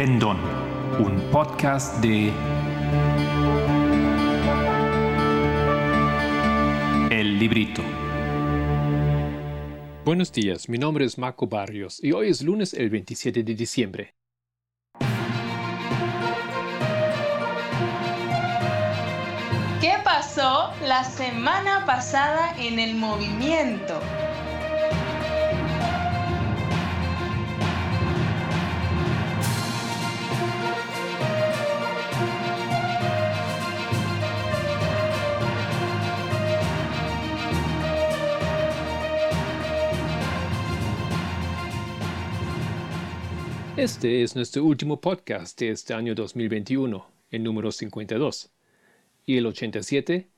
Pendón, un podcast de El Librito. Buenos días, mi nombre es Marco Barrios y hoy es lunes el 27 de diciembre. ¿Qué pasó la semana pasada en el movimiento? Este es nuestro último podcast de este año 2021, el número 52, y el 87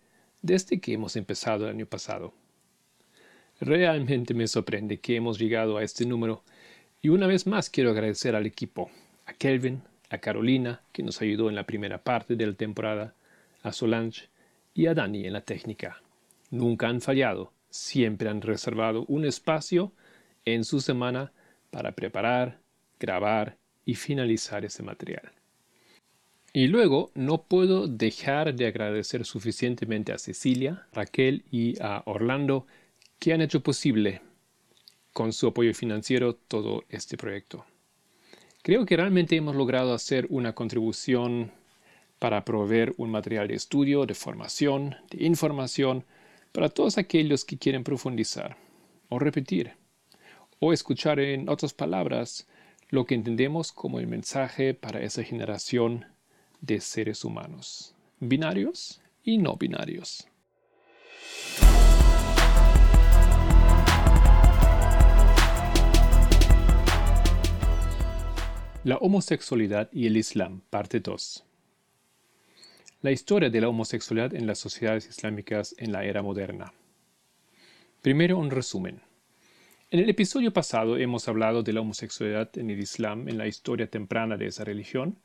desde que hemos empezado el año pasado. Realmente me sorprende que hemos llegado a este número y una vez más quiero agradecer al equipo, a Kelvin, a Carolina, que nos ayudó en la primera parte de la temporada, a Solange y a Dani en la técnica. Nunca han fallado, siempre han reservado un espacio en su semana para preparar, grabar y finalizar ese material. Y luego no puedo dejar de agradecer suficientemente a Cecilia, Raquel y a Orlando que han hecho posible con su apoyo financiero todo este proyecto. Creo que realmente hemos logrado hacer una contribución para proveer un material de estudio, de formación, de información para todos aquellos que quieren profundizar o repetir o escuchar en otras palabras lo que entendemos como el mensaje para esa generación de seres humanos, binarios y no binarios. La homosexualidad y el Islam, parte 2. La historia de la homosexualidad en las sociedades islámicas en la era moderna. Primero un resumen. En el episodio pasado hemos hablado de la homosexualidad en el Islam en la historia temprana de esa religión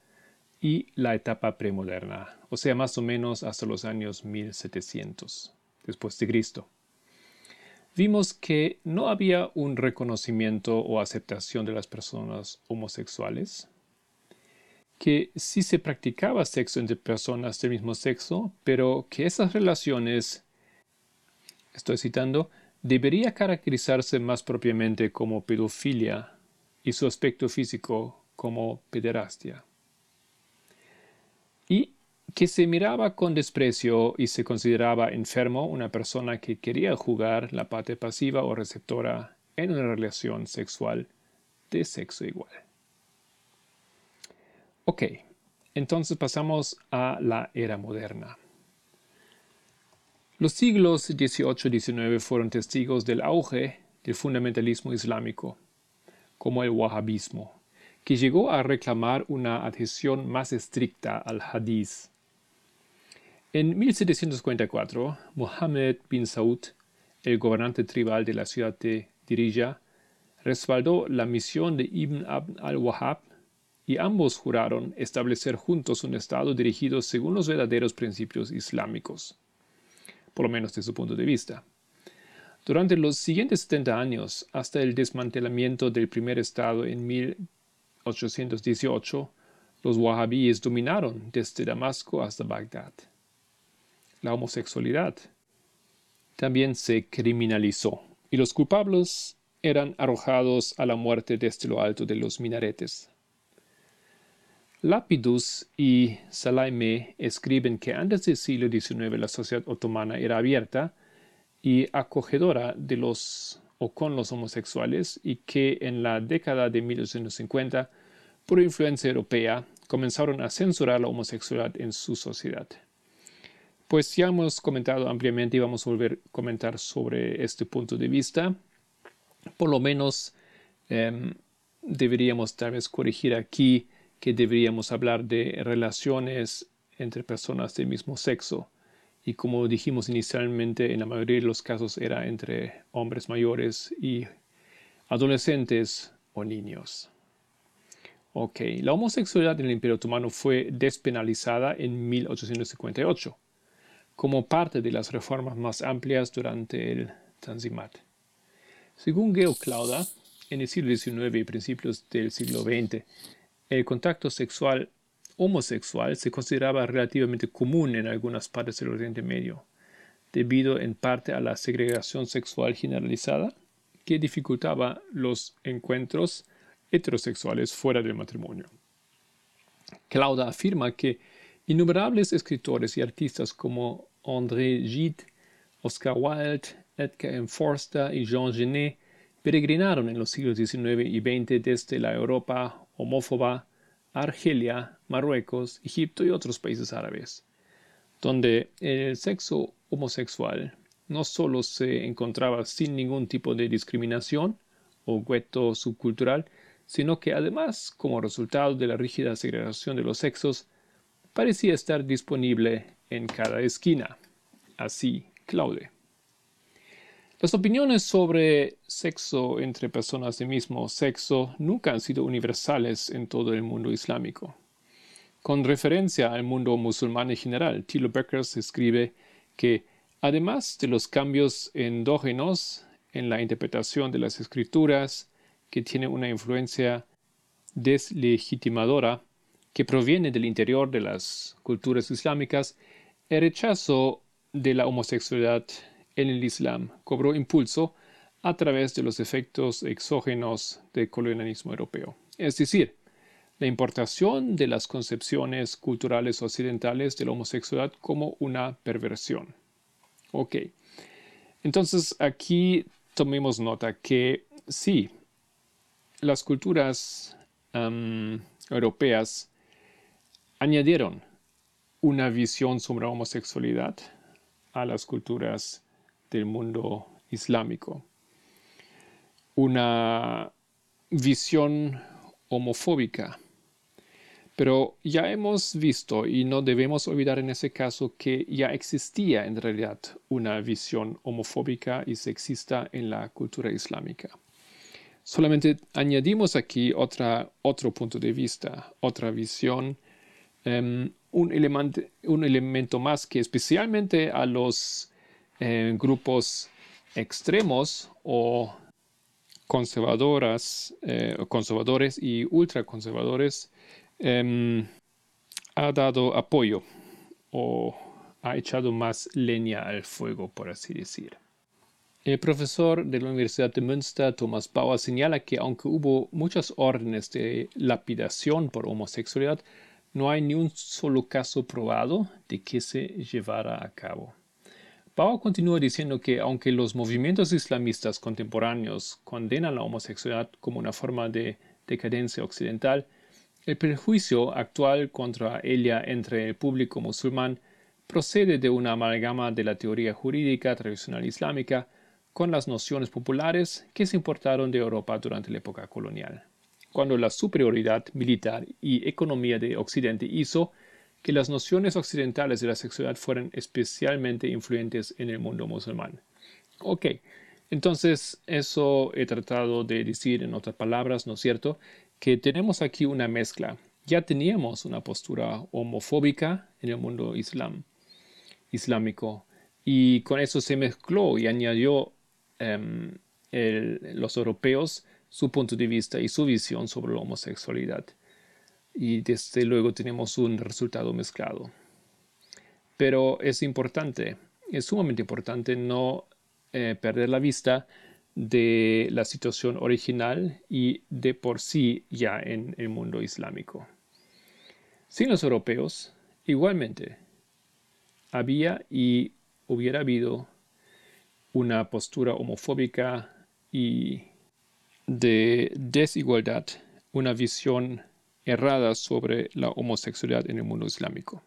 y la etapa premoderna, o sea, más o menos hasta los años 1700 después de Cristo. Vimos que no había un reconocimiento o aceptación de las personas homosexuales, que sí se practicaba sexo entre personas del mismo sexo, pero que esas relaciones, estoy citando, debería caracterizarse más propiamente como pedofilia y su aspecto físico como pederastia. Y que se miraba con desprecio y se consideraba enfermo una persona que quería jugar la parte pasiva o receptora en una relación sexual de sexo igual. Ok, entonces pasamos a la era moderna. Los siglos XVIII y XIX fueron testigos del auge del fundamentalismo islámico, como el wahhabismo, que llegó a reclamar una adhesión más estricta al hadith. En 1744, Mohammed bin Saud, el gobernante tribal de la ciudad de Dirija, respaldó la misión de Ibn Abd al-Wahhab y ambos juraron establecer juntos un Estado dirigido según los verdaderos principios islámicos por lo menos desde su punto de vista. Durante los siguientes 70 años, hasta el desmantelamiento del primer Estado en 1818, los wahhabíes dominaron desde Damasco hasta Bagdad. La homosexualidad también se criminalizó y los culpables eran arrojados a la muerte desde lo alto de los minaretes. Lapidus y Salaime escriben que antes del siglo XIX la sociedad otomana era abierta y acogedora de los o con los homosexuales y que en la década de 1850, por influencia europea, comenzaron a censurar la homosexualidad en su sociedad. Pues ya hemos comentado ampliamente y vamos a volver a comentar sobre este punto de vista. Por lo menos em, deberíamos tal vez corregir aquí que deberíamos hablar de relaciones entre personas del mismo sexo. Y como dijimos inicialmente, en la mayoría de los casos era entre hombres mayores y adolescentes o niños. Ok, la homosexualidad en el Imperio Otomano fue despenalizada en 1858, como parte de las reformas más amplias durante el Tanzimat. Según Geo Clauda, en el siglo XIX y principios del siglo XX, el contacto sexual homosexual se consideraba relativamente común en algunas partes del Oriente Medio, debido en parte a la segregación sexual generalizada que dificultaba los encuentros heterosexuales fuera del matrimonio. Clauda afirma que innumerables escritores y artistas como André Gide, Oscar Wilde, Edgar M. Forster y Jean Genet peregrinaron en los siglos XIX y XX desde la Europa homófoba Argelia, Marruecos, Egipto y otros países árabes, donde el sexo homosexual no solo se encontraba sin ningún tipo de discriminación o gueto subcultural, sino que además, como resultado de la rígida segregación de los sexos, parecía estar disponible en cada esquina. Así, Claude. Las opiniones sobre sexo entre personas de mismo sexo nunca han sido universales en todo el mundo islámico. Con referencia al mundo musulmán en general, Thilo Beckers escribe que, además de los cambios endógenos en la interpretación de las escrituras, que tiene una influencia deslegitimadora que proviene del interior de las culturas islámicas, el rechazo de la homosexualidad en el Islam cobró impulso a través de los efectos exógenos del colonialismo europeo. Es decir, la importación de las concepciones culturales occidentales de la homosexualidad como una perversión. Ok. Entonces aquí tomemos nota que sí, las culturas europeas añadieron una visión sobre la homosexualidad a las culturas del mundo islámico. Una visión homofóbica. Pero ya hemos visto, y no debemos olvidar en ese caso, que ya existía en realidad una visión homofóbica y sexista en la cultura islámica. Solamente añadimos aquí otro punto de vista, otra visión, em, un, un elemento más que especialmente a los grupos extremos o conservadoras, eh, conservadores y ultraconservadores em, ha dado apoyo o ha echado más leña al fuego, por así decir. El profesor de la Universidad de Münster, Thomas Bauer, señala que aunque hubo muchas órdenes de lapidación por homosexualidad, no hay ni un solo caso probado de que se llevara a cabo. Bauer continúa diciendo que aunque los movimientos islamistas contemporáneos condenan la homosexualidad como una forma de decadencia occidental, el prejuicio actual contra ella entre el público musulmán procede de una amalgama de la teoría jurídica tradicional islámica con las nociones populares que se importaron de Europa durante la época colonial, cuando la superioridad militar y economía de Occidente hizo que las nociones occidentales de la sexualidad fueran especialmente influyentes en el mundo musulmán. Ok, entonces eso he tratado de decir en otras palabras, ¿no es cierto? Que tenemos aquí una mezcla. Ya teníamos una postura homofóbica en el mundo islam, islámico y con eso se mezcló y añadió em, los europeos su punto de vista y su visión sobre la homosexualidad y desde luego tenemos un resultado mezclado. Pero es importante, es sumamente importante no eh, perder la vista de la situación original y de por sí ya en el mundo islámico. Sin los europeos, igualmente, había y hubiera habido una postura homofóbica y de desigualdad, una visión erradas sobre la homosexualidad en el mundo islámico.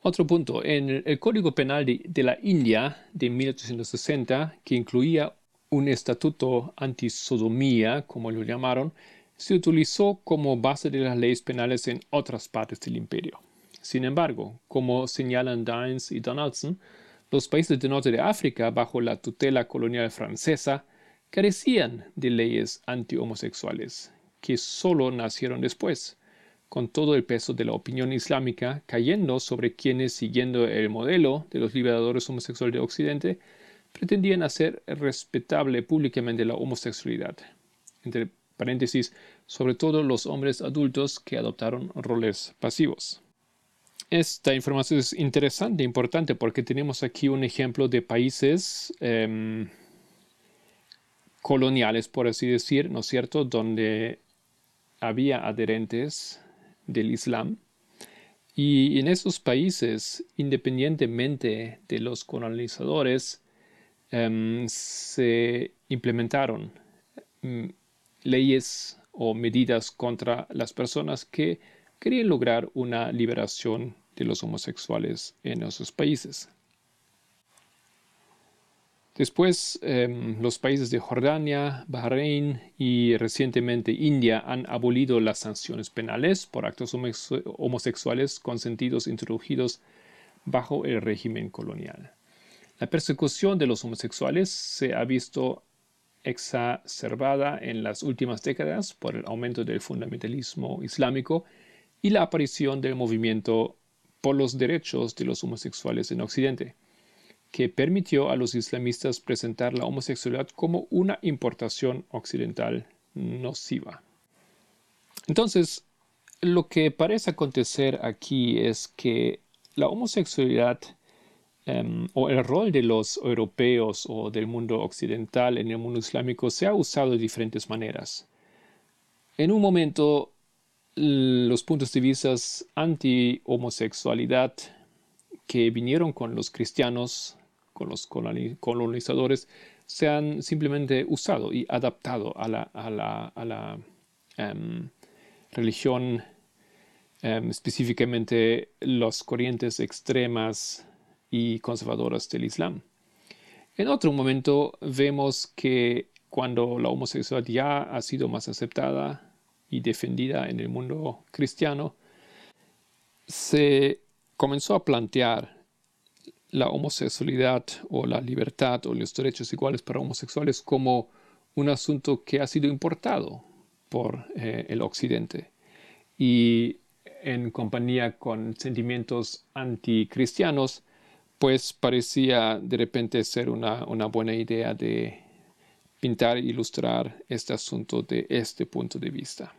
Otro punto, en el Código Penal de, la India de 1860, que incluía un estatuto antisodomía, como lo llamaron, se utilizó como base de las leyes penales en otras partes del imperio. Sin embargo, como señalan Dines y Donaldson, los países del norte de África, bajo la tutela colonial francesa, carecían de leyes anti-homosexuales que solo nacieron después, con todo el peso de la opinión islámica cayendo sobre quienes, siguiendo el modelo de los liberadores homosexuales de Occidente, pretendían hacer respetable públicamente la homosexualidad. Entre paréntesis, sobre todo los hombres adultos que adoptaron roles pasivos. Esta información es interesante importante porque tenemos aquí un ejemplo de países em, coloniales, por así decir, ¿no es cierto?, donde había adherentes del Islam. Y en esos países, independientemente de los colonizadores, em, se implementaron mm, leyes o medidas contra las personas que querían lograr una liberación de los homosexuales en esos países. Después, em, los países de Jordania, Bahrein y recientemente India han abolido las sanciones penales por actos homosexuales consentidos introducidos bajo el régimen colonial. La persecución de los homosexuales se ha visto exacerbada en las últimas décadas por el aumento del fundamentalismo islámico y la aparición del movimiento por los derechos de los homosexuales en Occidente que permitió a los islamistas presentar la homosexualidad como una importación occidental nociva. Entonces, lo que parece acontecer aquí es que la homosexualidad em, o el rol de los europeos o del mundo occidental en el mundo islámico se ha usado de diferentes maneras. En un momento, los puntos de vista anti-homosexualidad que vinieron con los cristianos con los colonizadores se han simplemente usado y adaptado a la, em, religión, em, específicamente las corrientes extremas y conservadoras del Islam. En otro momento vemos que cuando la homosexualidad ya ha sido más aceptada y defendida en el mundo cristiano, se comenzó a plantear la homosexualidad o la libertad o los derechos iguales para homosexuales como un asunto que ha sido importado por eh, el Occidente y en compañía con sentimientos anticristianos, pues parecía de repente ser una, una buena idea de pintar e ilustrar este asunto de este punto de vista.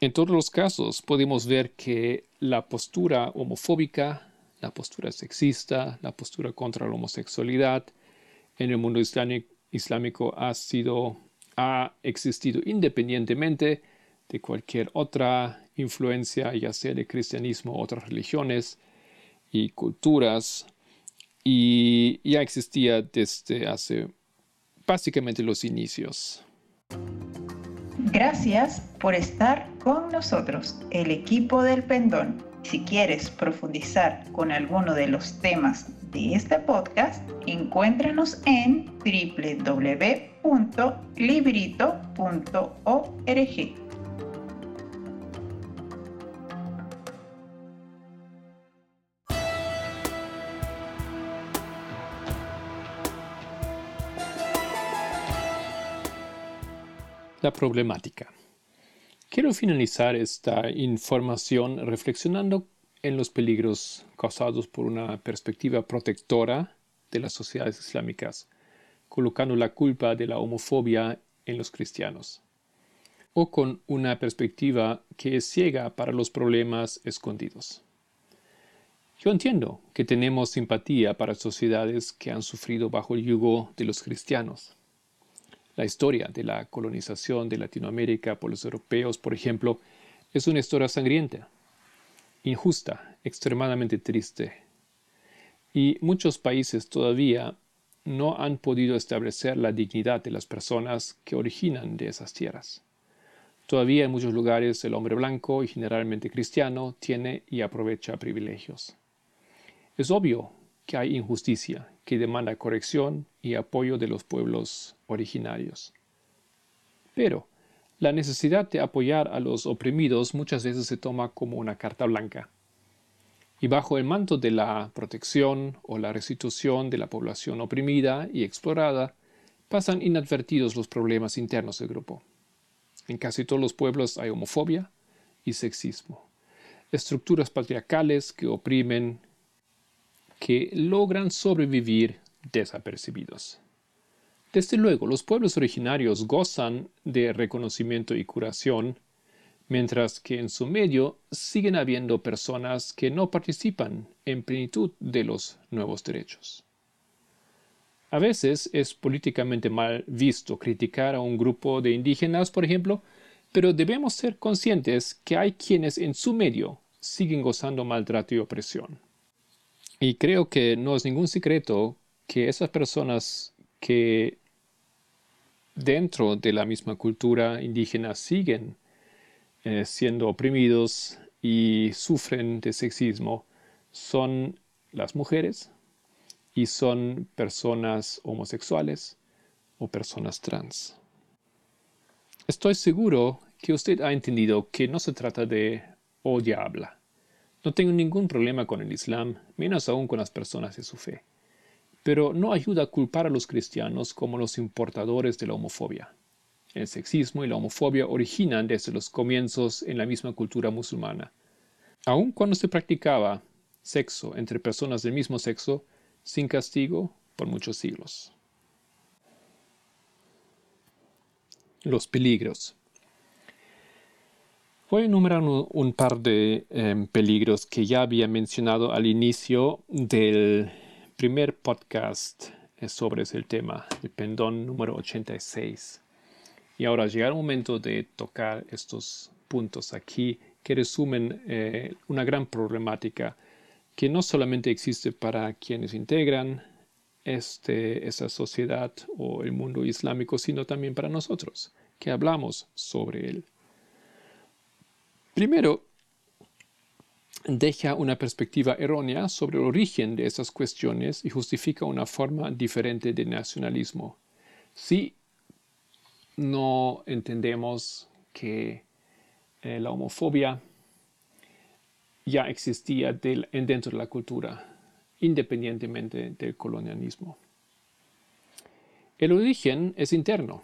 En todos los casos podemos ver que la postura homofóbica la postura sexista, la postura contra la homosexualidad en el mundo islámico ha sido ha existido independientemente de cualquier otra influencia, ya sea de cristianismo otras religiones y culturas, y ya existía desde hace básicamente los inicios. Gracias por estar con nosotros, el equipo del pendón. Si quieres profundizar con alguno de los temas de este podcast, encuéntranos en www.librito.org. La problemática. Quiero finalizar esta información reflexionando en los peligros causados por una perspectiva protectora de las sociedades islámicas, colocando la culpa de la homofobia en los cristianos, o con una perspectiva que es ciega para los problemas escondidos. Yo entiendo que tenemos simpatía para sociedades que han sufrido bajo el yugo de los cristianos la historia de la colonización de Latinoamérica por los europeos, por ejemplo, es una historia sangrienta, injusta, extremadamente triste. Y muchos países todavía no han podido establecer la dignidad de las personas que originan de esas tierras. Todavía en muchos lugares el hombre blanco y generalmente cristiano tiene y aprovecha privilegios. Es obvio que hay injusticia que demanda corrección y apoyo de los pueblos originarios. Pero la necesidad de apoyar a los oprimidos muchas veces se toma como una carta blanca. Y bajo el manto de la protección o la restitución de la población oprimida y explorada, pasan inadvertidos los problemas internos del grupo. En casi todos los pueblos hay homofobia y sexismo, estructuras patriarcales que oprimen que logran sobrevivir desapercibidos. Desde luego, los pueblos originarios gozan de reconocimiento y curación, mientras que en su medio siguen habiendo personas que no participan en plenitud de los nuevos derechos. A veces es políticamente mal visto criticar a un grupo de indígenas, por ejemplo, pero debemos ser conscientes que hay quienes en su medio siguen gozando maltrato y opresión. Y creo que no es ningún secreto que esas personas que dentro de la misma cultura indígena siguen eh, siendo oprimidos y sufren de sexismo son las mujeres y son personas homosexuales o personas trans. Estoy seguro que usted ha entendido que no se trata de odia habla. No tengo ningún problema con el Islam, menos aún con las personas de su fe. Pero no ayuda a culpar a los cristianos como los importadores de la homofobia. El sexismo y la homofobia originan desde los comienzos en la misma cultura musulmana. Aun cuando se practicaba sexo entre personas del mismo sexo, sin castigo por muchos siglos. Los peligros. Voy a enumerar un, par de em, peligros que ya había mencionado al inicio del primer podcast sobre ese tema, el pendón número 86. Y ahora llega el momento de tocar estos puntos aquí que resumen eh, una gran problemática que no solamente existe para quienes integran este, esa sociedad o el mundo islámico, sino también para nosotros, que hablamos sobre él. Primero, deja una perspectiva errónea sobre el origen de esas cuestiones y justifica una forma diferente de nacionalismo. Si no entendemos que eh, la homofobia ya existía dentro de la cultura, independientemente del colonialismo. El origen es interno,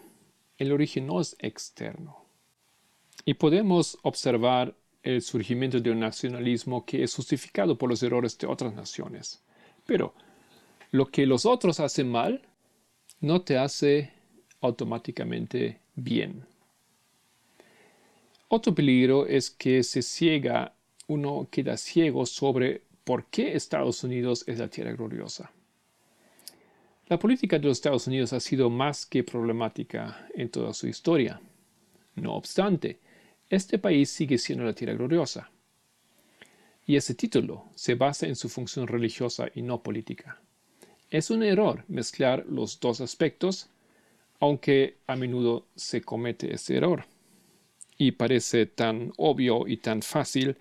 el origen no es externo. Y podemos observar el surgimiento de un nacionalismo que es justificado por los errores de otras naciones. Pero lo que los otros hacen mal no te hace automáticamente bien. Otro peligro es que se ciega uno queda ciego sobre por qué Estados Unidos es la tierra gloriosa. La política de los Estados Unidos ha sido más que problemática en toda su historia. No obstante, este país sigue siendo la tierra gloriosa. Y ese título se basa en su función religiosa y no política. Es un error mezclar los dos aspectos, aunque a menudo se comete ese error. Y parece tan obvio y tan fácil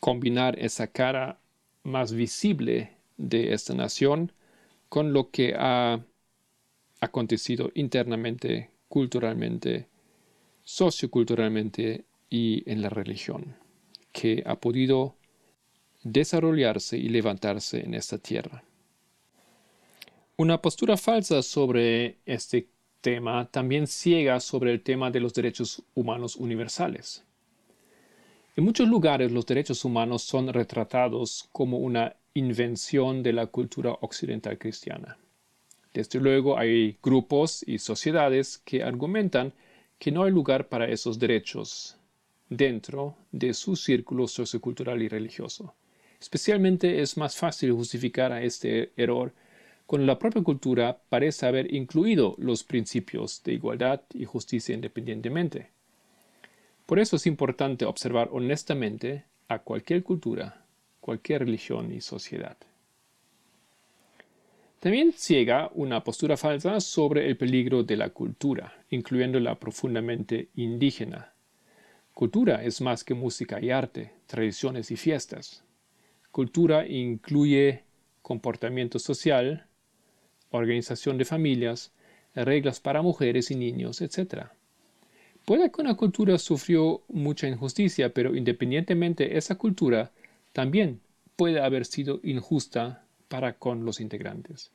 combinar esa cara más visible de esta nación con lo que ha acontecido internamente, culturalmente, socioculturalmente y en la religión, que ha podido desarrollarse y levantarse en esta tierra. Una postura falsa sobre este tema también ciega sobre el tema de los derechos humanos universales. En muchos lugares los derechos humanos son retratados como una invención de la cultura occidental cristiana. Desde luego hay grupos y sociedades que argumentan que no hay lugar para esos derechos dentro de su círculo sociocultural y religioso. Especialmente es más fácil justificar a este error cuando la propia cultura parece haber incluido los principios de igualdad y justicia independientemente. Por eso es importante observar honestamente a cualquier cultura, cualquier religión y sociedad. También ciega una postura falsa sobre el peligro de la cultura, incluyendo la profundamente indígena. Cultura es más que música y arte, tradiciones y fiestas. Cultura incluye comportamiento social, organización de familias, reglas para mujeres y niños, etc. Puede que una cultura sufrió mucha injusticia, pero independientemente esa cultura también puede haber sido injusta para con los integrantes.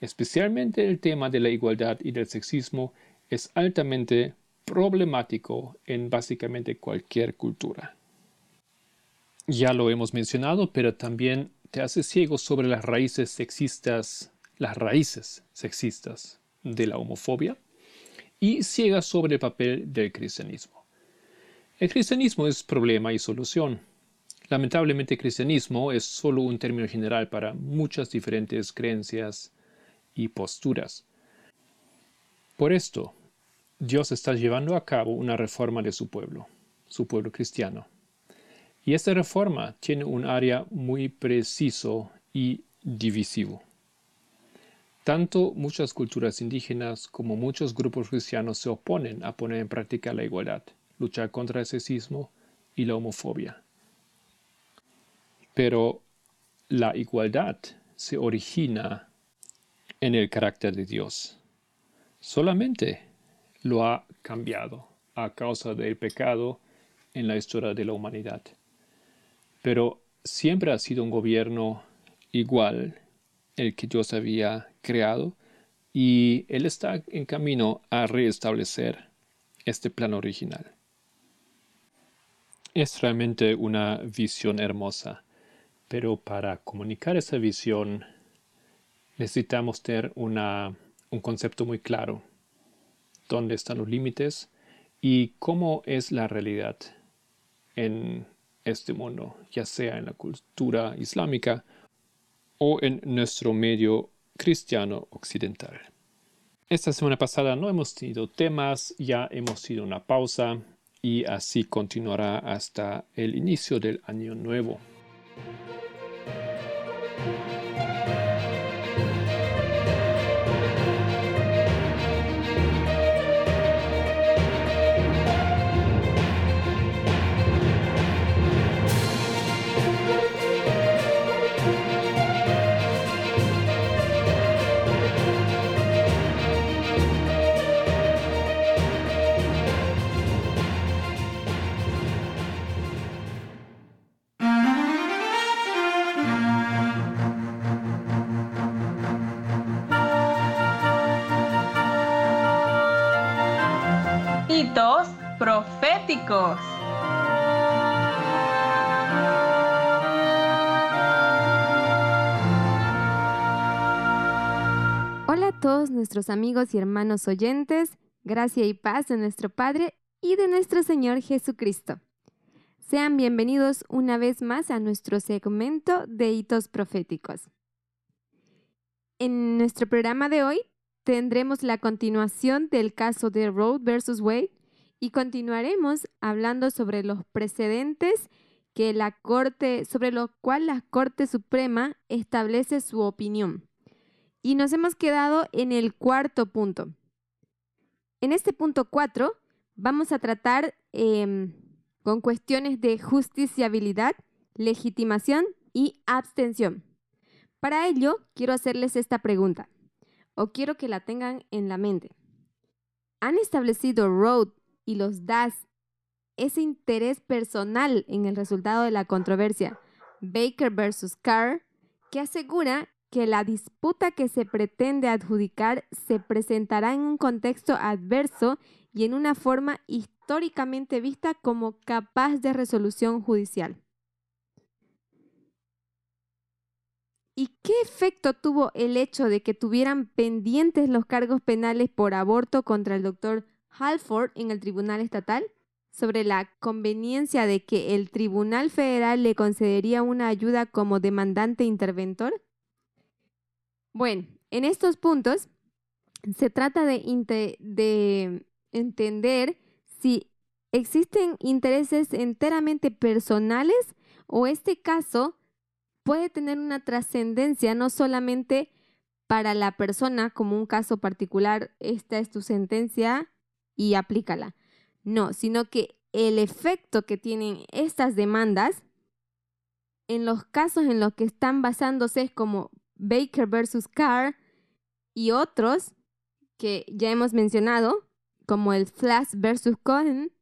Especialmente el tema de la igualdad y del sexismo es altamente problemático en básicamente cualquier cultura. Ya lo hemos mencionado, pero también te hace ciego sobre las raíces sexistas, las raíces sexistas de la homofobia y ciega sobre el papel del cristianismo. El cristianismo es problema y solución. Lamentablemente, cristianismo es solo un término general para muchas diferentes creencias y posturas. Por esto, Dios está llevando a cabo una reforma de su pueblo, su pueblo cristiano. Y esta reforma tiene un área muy preciso y divisivo. Tanto muchas culturas indígenas como muchos grupos cristianos se oponen a poner en práctica la igualdad, luchar contra el sexismo y la homofobia. Pero la igualdad se origina en el carácter de Dios. Solamente lo ha cambiado a causa del pecado en la historia de la humanidad. Pero siempre ha sido un gobierno igual el que Dios había creado y Él está en camino a restablecer este plan original. Es realmente una visión hermosa pero para comunicar esa visión necesitamos tener una, un concepto muy claro. ¿Dónde están los límites? Y cómo es la realidad en este mundo, ya sea en la cultura islámica o en nuestro medio cristiano occidental. Esta semana pasada no hemos tenido temas, ya hemos tenido una pausa y así continuará hasta el inicio del año nuevo. thank you Hola a todos nuestros amigos y hermanos oyentes, gracia y paz de nuestro Padre y de nuestro Señor Jesucristo. Sean bienvenidos una vez más a nuestro segmento de hitos proféticos. En nuestro programa de hoy tendremos la continuación del caso de Roe versus Wade y continuaremos hablando sobre los precedentes que la Corte, sobre los cuales la Corte Suprema establece su opinión. Y nos hemos quedado en el cuarto punto. En este punto cuatro vamos a tratar em, con cuestiones de justiciabilidad, legitimación y abstención. Para ello, quiero hacerles esta pregunta, o quiero que la tengan en la mente. ¿Han establecido Road y los das ese interés personal en el resultado de la controversia Baker versus Carr, que asegura que la disputa que se pretende adjudicar se presentará en un contexto adverso y en una forma históricamente vista como capaz de resolución judicial. ¿Y qué efecto tuvo el hecho de que tuvieran pendientes los cargos penales por aborto contra el doctor Halford en el Tribunal Estatal sobre la conveniencia de que el Tribunal Federal le concedería una ayuda como demandante interventor? Bueno, en estos puntos se trata de, de entender si existen intereses enteramente personales o este caso puede tener una trascendencia no solamente para la persona como un caso particular, esta es tu sentencia, y aplícala. No, sino que el efecto que tienen estas demandas en los casos en los que están basándose es como Baker versus Carr y otros que ya hemos mencionado, como el Flash versus Cohen,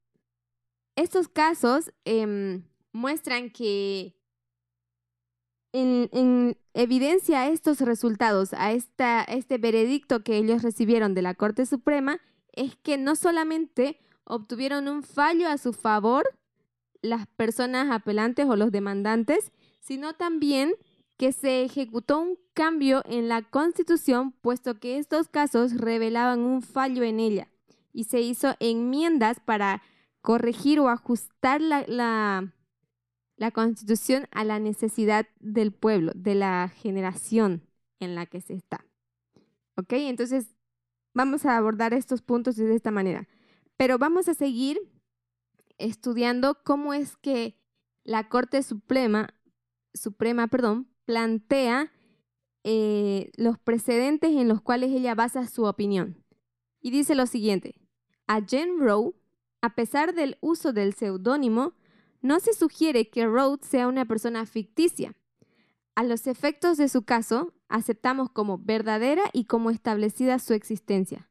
estos casos em, muestran que en, en, evidencia estos resultados, a esta, este veredicto que ellos recibieron de la Corte Suprema, es que no solamente obtuvieron un fallo a su favor las personas apelantes o los demandantes, sino también que se ejecutó un cambio en la Constitución, puesto que estos casos revelaban un fallo en ella, y se hizo enmiendas para corregir o ajustar la, la, la Constitución a la necesidad del pueblo, de la generación en la que se está. ¿Ok? Entonces, vamos a abordar estos puntos de esta manera. Pero vamos a seguir estudiando cómo es que la Corte Suprema, Suprema perdón, plantea eh, los precedentes en los cuales ella basa su opinión. Y dice lo siguiente, a Jen Rowe, a pesar del uso del seudónimo, no se sugiere que Rhodes sea una persona ficticia. A los efectos de su caso, aceptamos como verdadera y como establecida su existencia.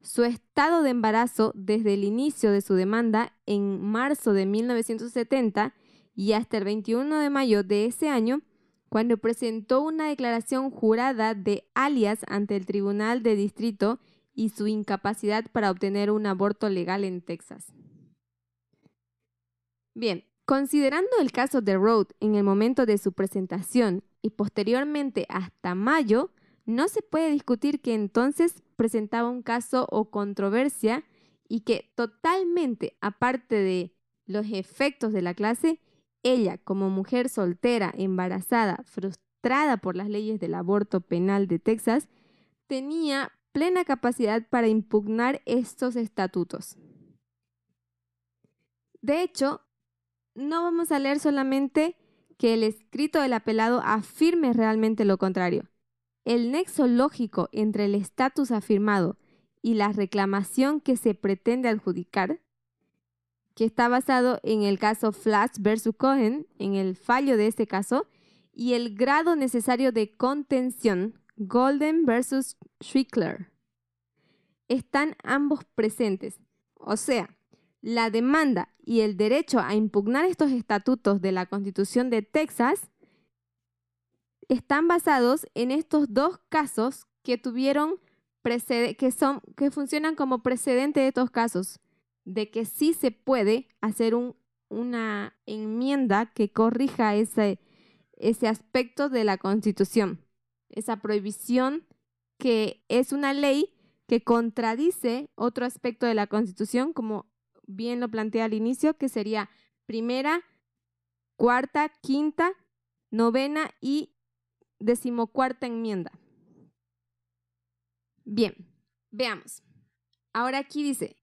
Su estado de embarazo desde el inicio de su demanda en marzo de 1970 y hasta el 21 de mayo de ese año, cuando presentó una declaración jurada de alias ante el Tribunal de Distrito y su incapacidad para obtener un aborto legal en Texas. Bien, considerando el caso de Road en el momento de su presentación y posteriormente hasta mayo, no se puede discutir que entonces presentaba un caso o controversia y que totalmente aparte de los efectos de la clase, ella como mujer soltera, embarazada, frustrada por las leyes del aborto penal de Texas, tenía plena capacidad para impugnar estos estatutos. De hecho, no vamos a leer solamente que el escrito del apelado afirme realmente lo contrario. El nexo lógico entre el estatus afirmado y la reclamación que se pretende adjudicar, que está basado en el caso Flash versus Cohen, en el fallo de este caso, y el grado necesario de contención, Golden versus Schrickler, están ambos presentes. O sea, la demanda y el derecho a impugnar estos estatutos de la Constitución de Texas están basados en estos dos casos que tuvieron que son que funcionan como precedente de estos casos de que sí se puede hacer una enmienda que corrija ese, ese aspecto de la Constitución, esa prohibición que es una ley que contradice otro aspecto de la Constitución, como bien lo plantea al inicio, que sería primera, cuarta, quinta, novena y decimocuarta enmienda. Bien, veamos. Ahora aquí dice,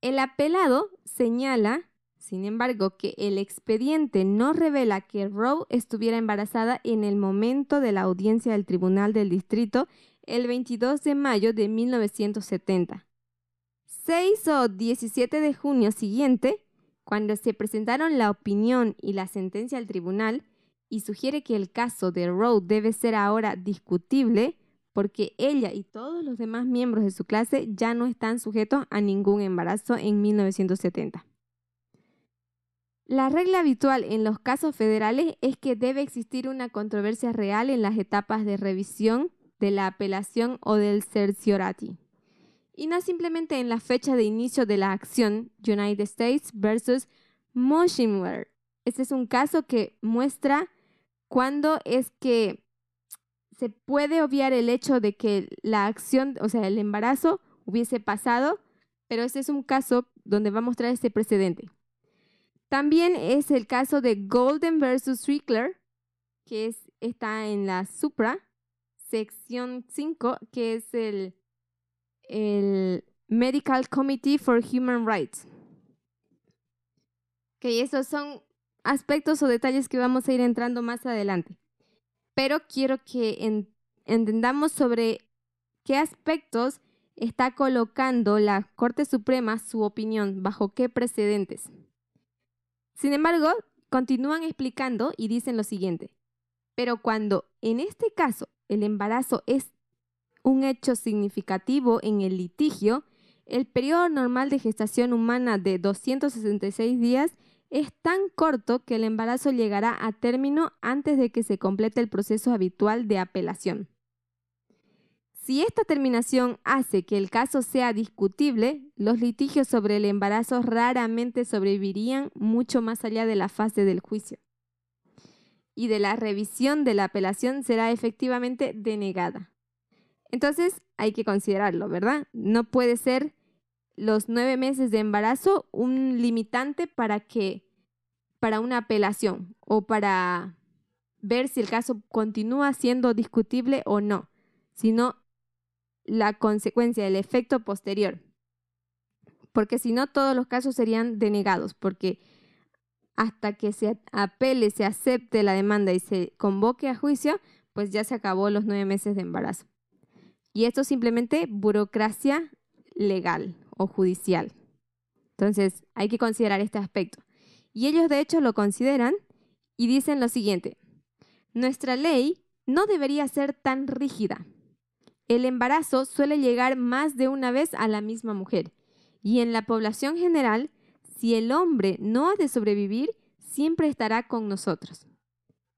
el apelado señala, sin embargo, que el expediente no revela que Roe estuviera embarazada en el momento de la audiencia del Tribunal del Distrito el 22 de mayo de 1970. 6 o 17 de junio siguiente, cuando se presentaron la opinión y la sentencia al tribunal, y sugiere que el caso de Roe debe ser ahora discutible porque ella y todos los demás miembros de su clase ya no están sujetos a ningún embarazo en 1970. La regla habitual en los casos federales es que debe existir una controversia real en las etapas de revisión, de la apelación o del cerciorati, y no simplemente en la fecha de inicio de la acción United States versus Motionware. Este es un caso que muestra cuándo es que se puede obviar el hecho de que la acción, o sea, el embarazo hubiese pasado, pero este es un caso donde va a mostrar este precedente. También es el caso de Golden versus Strickler, que es, está en la Supra, sección 5, que es el, el Medical Committee for Human Rights. Que esos son aspectos o detalles que vamos a ir entrando más adelante. Pero quiero que entendamos sobre qué aspectos está colocando la Corte Suprema su opinión, bajo qué precedentes. Sin embargo, continúan explicando y dicen lo siguiente. Pero cuando en este caso el embarazo es un hecho significativo en el litigio, el periodo normal de gestación humana de 266 días es tan corto que el embarazo llegará a término antes de que se complete el proceso habitual de apelación. Si esta terminación hace que el caso sea discutible, los litigios sobre el embarazo raramente sobrevivirían mucho más allá de la fase del juicio. y de la revisión de la apelación será efectivamente denegada. Entonces hay que considerarlo, ¿verdad? No puede ser los nueve meses de embarazo un limitante para que para una apelación o para ver si el caso continúa siendo discutible o no, sino la consecuencia, el efecto posterior. Porque si no, todos los casos serían denegados, porque hasta que se apele, se acepte la demanda y se convoque a juicio, pues ya se acabó los nueve meses de embarazo. Y esto es simplemente burocracia legal o judicial. Entonces, hay que considerar este aspecto. Y ellos de hecho lo consideran y dicen lo siguiente. Nuestra ley no debería ser tan rígida. El embarazo suele llegar más de una vez a la misma mujer. Y en la población general, si el hombre no ha de sobrevivir, siempre estará con nosotros.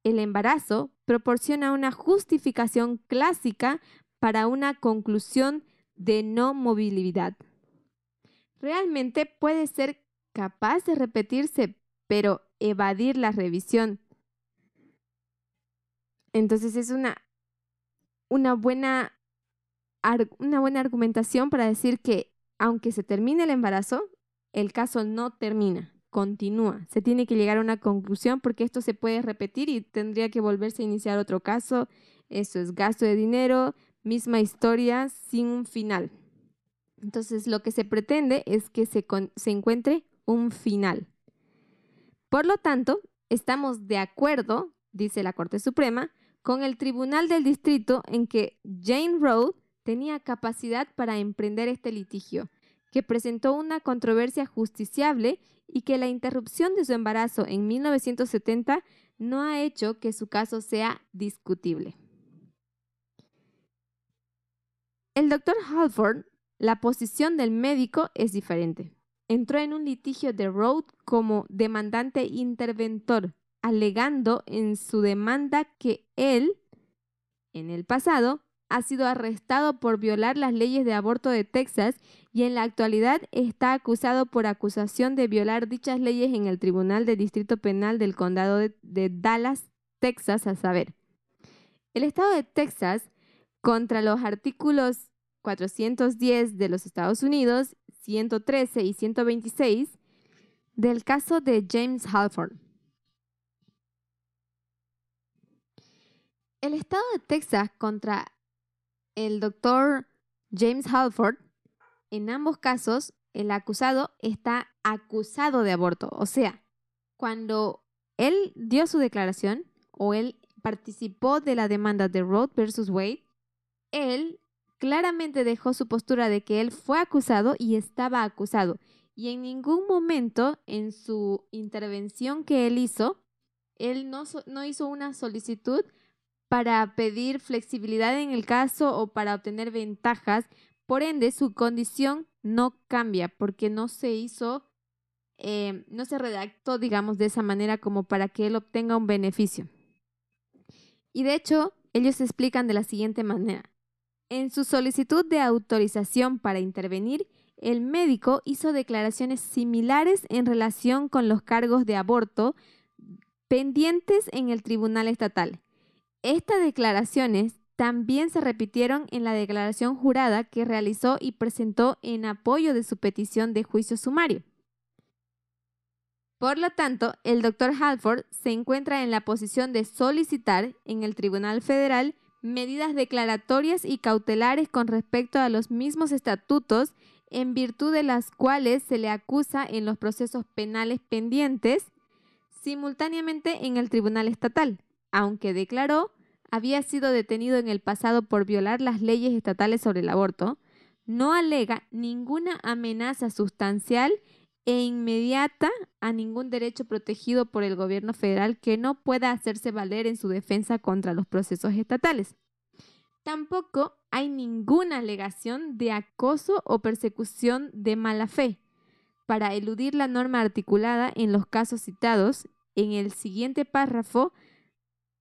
El embarazo proporciona una justificación clásica para una conclusión de no movilidad. Realmente puede ser capaz de repetirse, pero evadir la revisión. Entonces es una, una, buena, una buena argumentación para decir que aunque se termine el embarazo, el caso no termina, continúa. Se tiene que llegar a una conclusión porque esto se puede repetir y tendría que volverse a iniciar otro caso. Eso es gasto de dinero, misma historia sin un final. Entonces lo que se pretende es que se, se encuentre un final. Por lo tanto, estamos de acuerdo, dice la Corte Suprema, con el Tribunal del Distrito en que Jane Roe tenía capacidad para emprender este litigio, que presentó una controversia justiciable y que la interrupción de su embarazo en 1970 no ha hecho que su caso sea discutible. El doctor Halford, la posición del médico es diferente. Entró en un litigio de Roe como demandante interventor alegando en su demanda que él, en el pasado, ha sido arrestado por violar las leyes de aborto de Texas y en la actualidad está acusado por acusación de violar dichas leyes en el Tribunal de Distrito Penal del Condado de, de Dallas, Texas, a saber. El Estado de Texas, contra los artículos 410 de los Estados Unidos, 113 y 126 del caso de James Halford. El estado de Texas contra el doctor James Halford, en ambos casos, el acusado está acusado de aborto. O sea, cuando él dio su declaración o él participó de la demanda de Roe versus Wade, él claramente dejó su postura de que él fue acusado y estaba acusado. Y en ningún momento en su intervención que él hizo, él no, no hizo una solicitud para pedir flexibilidad en el caso o para obtener ventajas. Por ende, su condición no cambia porque no se hizo, eh, no se redactó, digamos, de esa manera como para que él obtenga un beneficio. Y de hecho, ellos explican de la siguiente manera. En su solicitud de autorización para intervenir, el médico hizo declaraciones similares en relación con los cargos de aborto pendientes en el Tribunal Estatal. Estas declaraciones también se repitieron en la declaración jurada que realizó y presentó en apoyo de su petición de juicio sumario. Por lo tanto, el doctor Halford se encuentra en la posición de solicitar en el Tribunal Federal medidas declaratorias y cautelares con respecto a los mismos estatutos en virtud de las cuales se le acusa en los procesos penales pendientes simultáneamente en el Tribunal Estatal, aunque declaró había sido detenido en el pasado por violar las leyes estatales sobre el aborto, no alega ninguna amenaza sustancial e inmediata a ningún derecho protegido por el gobierno federal que no pueda hacerse valer en su defensa contra los procesos estatales. Tampoco hay ninguna alegación de acoso o persecución de mala fe. Para eludir la norma articulada en los casos citados, en el siguiente párrafo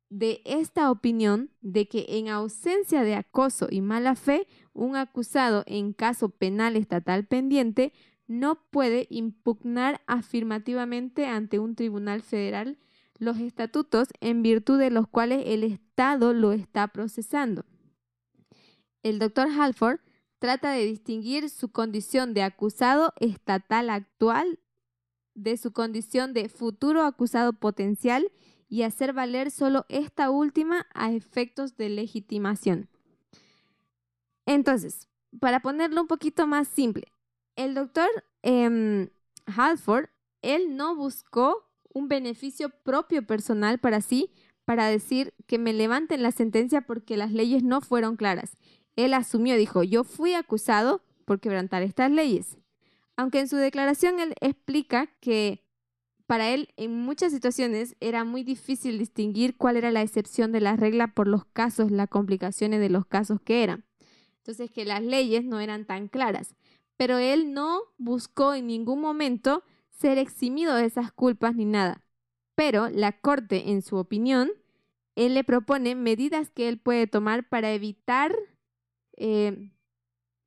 de esta opinión de que en ausencia de acoso y mala fe, un acusado en caso penal estatal pendiente no puede impugnar afirmativamente ante un tribunal federal los estatutos en virtud de los cuales el Estado lo está procesando. El doctor Halford trata de distinguir su condición de acusado estatal actual de su condición de futuro acusado potencial y hacer valer solo esta última a efectos de legitimación. Entonces, para ponerlo un poquito más simple, el doctor em, Halford, él no buscó un beneficio propio personal para sí, para decir que me levanten la sentencia porque las leyes no fueron claras. Él asumió, dijo, yo fui acusado por quebrantar estas leyes. Aunque en su declaración él explica que para él en muchas situaciones era muy difícil distinguir cuál era la excepción de la regla por los casos, las complicaciones de los casos que eran. Entonces que las leyes no eran tan claras. Pero él no buscó en ningún momento ser eximido de esas culpas ni nada. Pero la Corte, en su opinión, él le propone medidas que él puede tomar para evitar eh,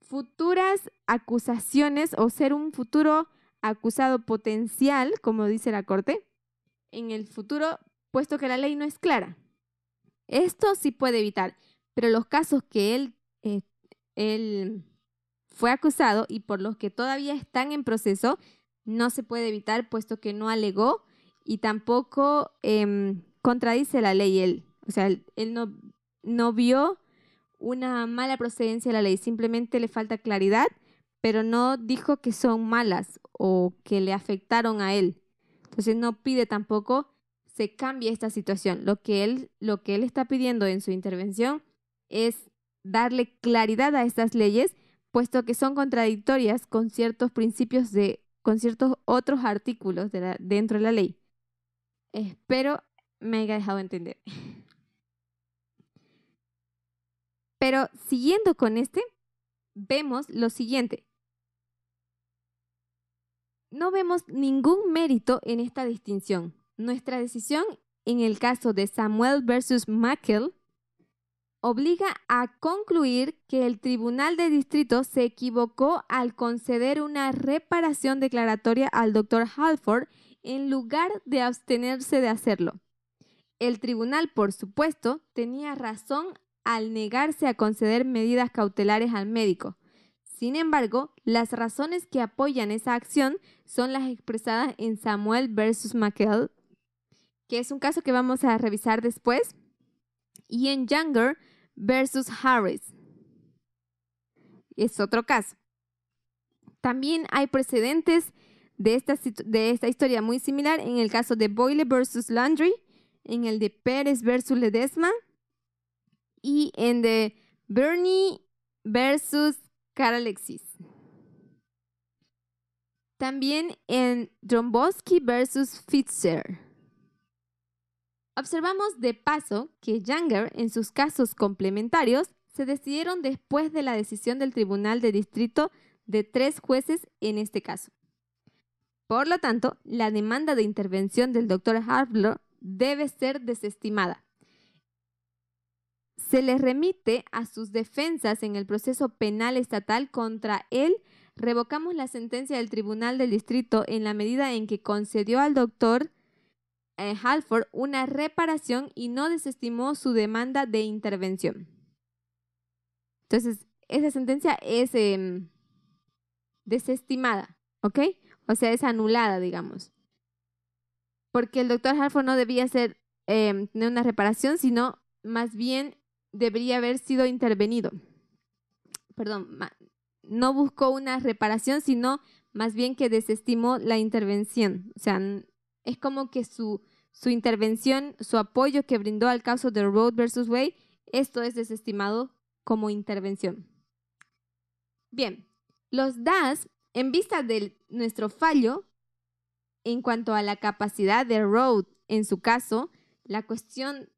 futuras acusaciones o ser un futuro acusado potencial, como dice la Corte, en el futuro, puesto que la ley no es clara. Esto sí puede evitar, pero los casos que él, eh, él fue acusado y por los que todavía están en proceso, no se puede evitar, puesto que no alegó y tampoco em, contradice la ley él. O sea, él, no, no vio una mala procedencia de la ley, simplemente le falta claridad, pero no dijo que son malas o que le afectaron a él. Entonces no pide tampoco se cambie esta situación. Lo que él, lo que él está pidiendo en su intervención es darle claridad a estas leyes, puesto que son contradictorias con ciertos principios de, con ciertos otros artículos de dentro de la ley. Espero me haya dejado entender. Pero siguiendo con este, vemos lo siguiente. No vemos ningún mérito en esta distinción. Nuestra decisión en el caso de Samuel versus Mackel obliga a concluir que el Tribunal de Distrito se equivocó al conceder una reparación declaratoria al Dr. Halford en lugar de abstenerse de hacerlo. El tribunal, por supuesto, tenía razón al negarse a conceder medidas cautelares al médico. Sin embargo, las razones que apoyan esa acción son las expresadas en Samuel versus McKell, que es un caso que vamos a revisar después, en Younger versus Harris. Es otro caso. También hay precedentes de esta, de esta historia muy similar en el caso de Boyle versus Landry, en el de Pérez versus Ledesma y en de Bernie versus Alexis. También en Dromboski versus Fitzer. Observamos de paso que Younger en sus casos complementarios se decidieron después de la decisión del Tribunal de Distrito de tres jueces en este caso. Por lo tanto, la demanda de intervención del Dr. Harfler debe ser desestimada se le remite a sus defensas en el proceso penal estatal contra él, revocamos la sentencia del Tribunal del Distrito en la medida en que concedió al doctor Halford una reparación y no desestimó su demanda de intervención. Entonces, esa sentencia es em, desestimada, ¿ok? O sea, es anulada, digamos. Porque el doctor Halford no debía ser, em, tener una reparación, sino más bien debería haber sido intervenido. Perdón, no buscó una reparación, sino más bien que desestimó la intervención. O sea, es como que su, su intervención, su apoyo que brindó al caso de Road versus Way, esto es desestimado como intervención. Bien, los DAS, en vista de nuestro fallo en cuanto a la capacidad de Road en su caso, la cuestión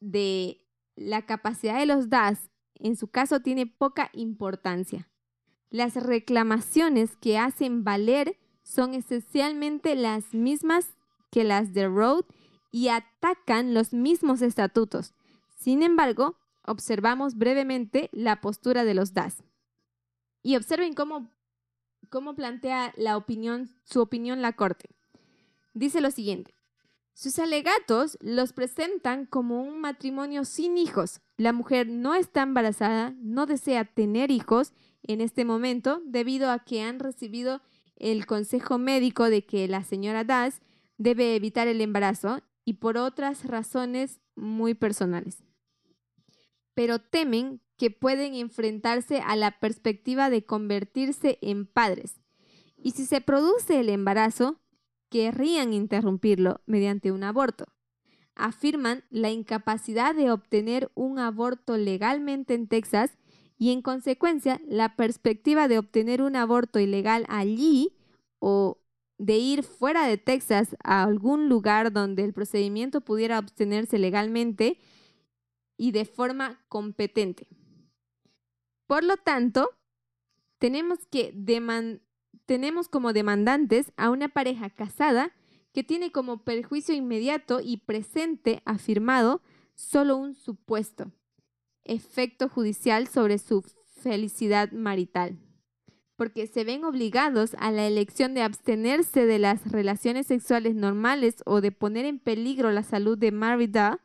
de la capacidad de los DAS en su caso tiene poca importancia. Las reclamaciones que hacen valer son esencialmente las mismas que las de Road y atacan los mismos estatutos. Sin embargo, observamos brevemente la postura de los DAS. Y observen cómo, cómo plantea la opinión, su opinión la Corte. Dice lo siguiente. Sus alegatos los presentan como un matrimonio sin hijos. La mujer no está embarazada, no desea tener hijos en este momento debido a que han recibido el consejo médico de que la señora Das debe evitar el embarazo y por otras razones muy personales. Pero temen que pueden enfrentarse a la perspectiva de convertirse en padres. Y si se produce el embarazo, querrían interrumpirlo mediante un aborto. Afirman la incapacidad de obtener un aborto legalmente en Texas y en consecuencia la perspectiva de obtener un aborto ilegal allí o de ir fuera de Texas a algún lugar donde el procedimiento pudiera obtenerse legalmente y de forma competente. Por lo tanto, tenemos que tenemos como demandantes a una pareja casada que tiene como perjuicio inmediato y presente afirmado solo un supuesto efecto judicial sobre su felicidad marital, porque se ven obligados a la elección de abstenerse de las relaciones sexuales normales o de poner en peligro la salud de Marida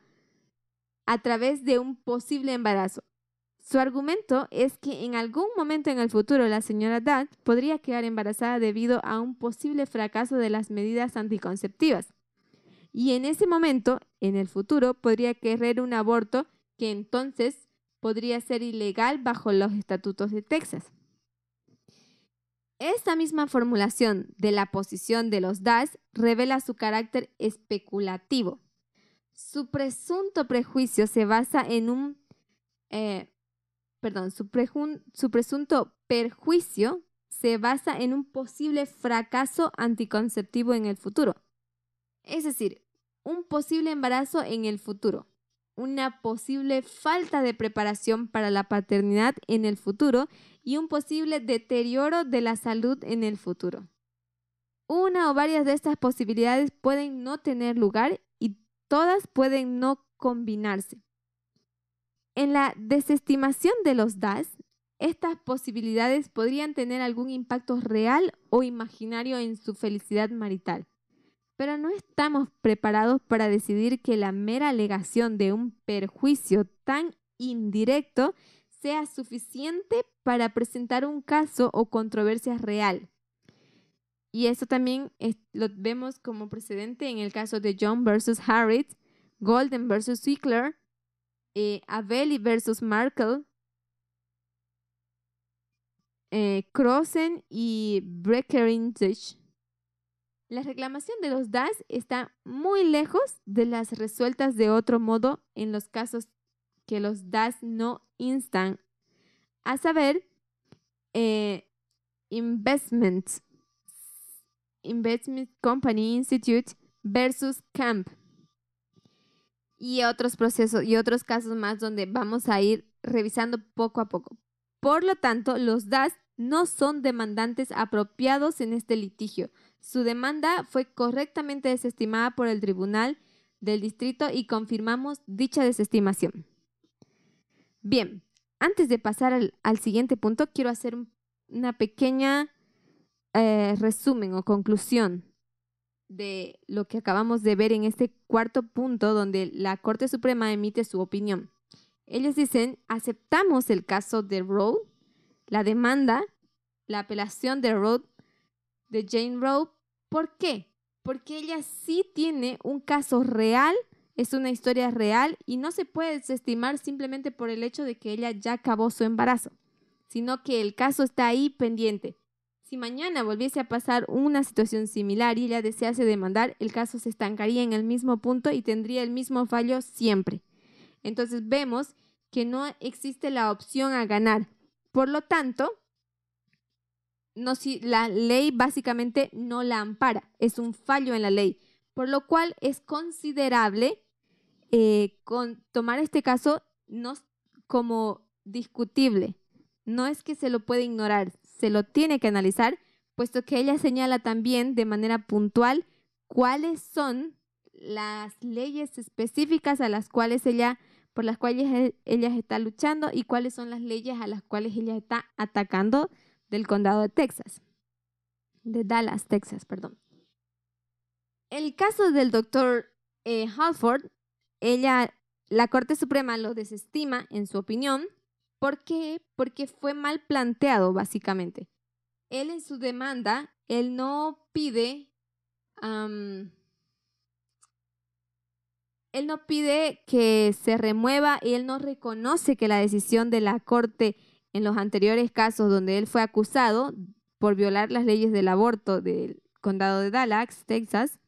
a través de un posible embarazo. Su argumento es que en algún momento en el futuro la señora Dad podría quedar embarazada debido a un posible fracaso de las medidas anticonceptivas. Y en ese momento, en el futuro, podría querer un aborto que entonces podría ser ilegal bajo los estatutos de Texas. Esta misma formulación de la posición de los DAS revela su carácter especulativo. Su presunto prejuicio se basa en un eh, perdón, su, su presunto perjuicio se basa en un posible fracaso anticonceptivo en el futuro. Es decir, un posible embarazo en el futuro, una posible falta de preparación para la paternidad en el futuro y un posible deterioro de la salud en el futuro. Una o varias de estas posibilidades pueden no tener lugar y todas pueden no combinarse. En la desestimación de los DAS, estas posibilidades podrían tener algún impacto real o imaginario en su felicidad marital. Pero no estamos preparados para decidir que la mera alegación de un perjuicio tan indirecto sea suficiente para presentar un caso o controversia real. Y eso también lo vemos como precedente en el caso de John versus Harriet, Golden versus Ziegler, eh, Avelli versus Markle, eh, Crossen y Breckeringich. La reclamación de los DAS está muy lejos de las resueltas de otro modo en los casos que los DAS no instan, a saber, eh, Investment, Investment Company Institute versus Camp y otros procesos y otros casos más donde vamos a ir revisando poco a poco. Por lo tanto, los DAS no son demandantes apropiados en este litigio. Su demanda fue correctamente desestimada por el Tribunal del Distrito y confirmamos dicha desestimación. Bien, antes de pasar al, siguiente punto, quiero hacer una pequeña eh, resumen o conclusión de lo que acabamos de ver en este cuarto punto donde la Corte Suprema emite su opinión. Ellos dicen, aceptamos el caso de Roe, la demanda, la apelación de Roe, de Jane Roe. ¿Por qué? Porque ella sí tiene un caso real, es una historia real y no se puede desestimar simplemente por el hecho de que ella ya acabó su embarazo, sino que el caso está ahí pendiente. Si mañana volviese a pasar una situación similar y ella desease demandar, el caso se estancaría en el mismo punto y tendría el mismo fallo siempre. Entonces vemos que no existe la opción a ganar. Por lo tanto, no, si, la ley básicamente no la ampara, es un fallo en la ley, por lo cual es considerable eh, con, tomar este caso no como discutible. No es que se lo puede ignorar, se lo tiene que analizar, puesto que ella señala también de manera puntual cuáles son las leyes específicas a las cuales ella por las cuales ella está luchando y cuáles son las leyes a las cuales ella está atacando del condado de Texas, de Dallas, Texas, perdón. El caso del doctor eh, Halford, ella, la Corte Suprema lo desestima en su opinión. ¿Por qué? Porque fue mal planteado, básicamente. Él en su demanda, él no pide, am, él no pide que se remueva y él no reconoce que la decisión de la Corte en los anteriores casos donde él fue acusado por violar las leyes del aborto del condado de Dallas, Texas,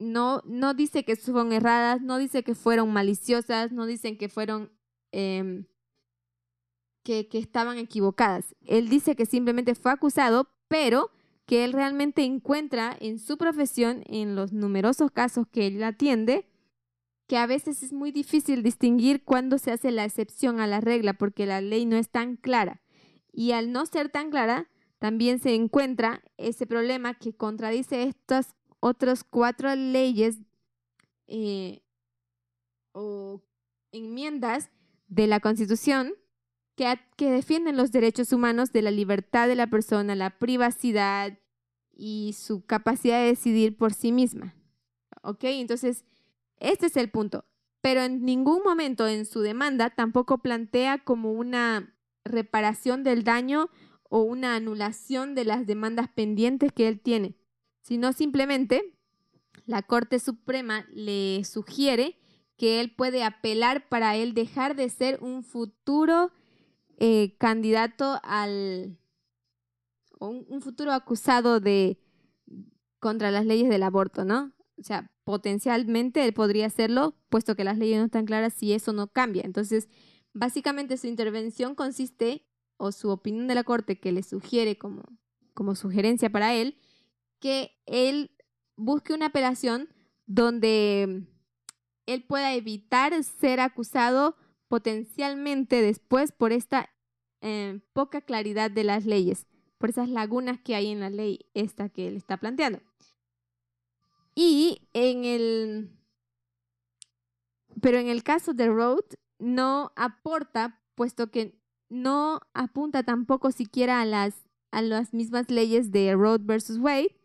no, no dice que fueron erradas, no dice que fueron maliciosas, no dicen que fueron em, que, que estaban equivocadas. Él dice que simplemente fue acusado, pero que él realmente encuentra en su profesión, en los numerosos casos que él atiende, que a veces es muy difícil distinguir cuándo se hace la excepción a la regla, porque la ley no es tan clara. Y al no ser tan clara, también se encuentra ese problema que contradice estas otras cuatro leyes eh, o enmiendas de la Constitución que, que defienden los derechos humanos de la libertad de la persona, la privacidad y su capacidad de decidir por sí misma. ¿Ok? Entonces, este es el punto. Pero en ningún momento en su demanda tampoco plantea como una reparación del daño o una anulación de las demandas pendientes que él tiene, sino simplemente la Corte Suprema le sugiere que él puede apelar para él dejar de ser un futuro eh, candidato al o un, un futuro acusado de contra las leyes del aborto, ¿no? O sea, potencialmente él podría hacerlo, puesto que las leyes no están claras si eso no cambia. Entonces, básicamente su intervención consiste, o su opinión de la Corte que le sugiere como, como sugerencia para él, que él busque una apelación donde él pueda evitar ser acusado potencialmente después por esta eh, poca claridad de las leyes, por esas lagunas que hay en la ley esta que él está planteando. Y en el... Pero en el caso de Road no aporta, puesto que no apunta tampoco siquiera a las, a las mismas leyes de Road versus Wade,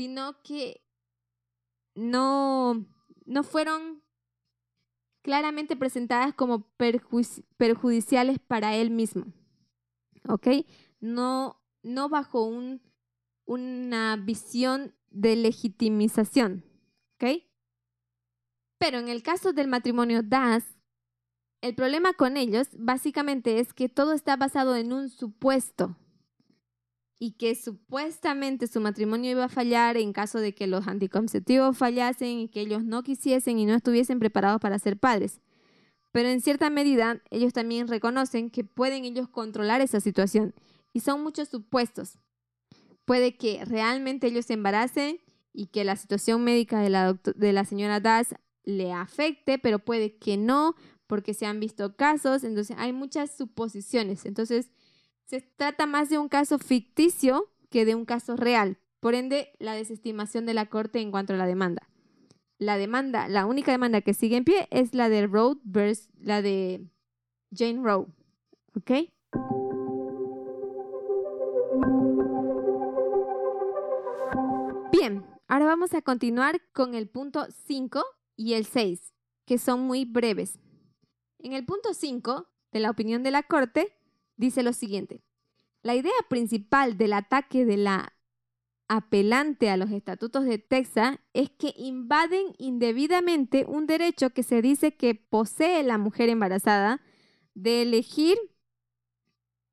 sino que no, no fueron claramente presentadas como perjudiciales para él mismo. ¿Ok? No, no bajo un, una visión de legitimización. ¿Ok? Pero en el caso del matrimonio Das, el problema con ellos básicamente es que todo está basado en un supuesto y que supuestamente su matrimonio iba a fallar en caso de que los anticonceptivos fallasen y que ellos no quisiesen y no estuviesen preparados para ser padres. Pero en cierta medida ellos también reconocen que pueden ellos controlar esa situación y son muchos supuestos. Puede que realmente ellos se embaracen y que la situación médica de la, de la señora Das le afecte, pero puede que no, porque se han visto casos, entonces hay muchas suposiciones. Entonces, se trata más de un caso ficticio que de un caso real. Por ende, la desestimación de la corte en cuanto a la demanda. La demanda, la única demanda que sigue en pie es la de Roe versus la de Jane Roe. ¿Ok? Bien, ahora vamos a continuar con el punto 5 y el 6, que son muy breves. En el punto 5 de la opinión de la Corte dice lo siguiente. La idea principal del ataque de la apelante a los estatutos de Texas es que invaden indebidamente un derecho que se dice que posee la mujer embarazada de elegir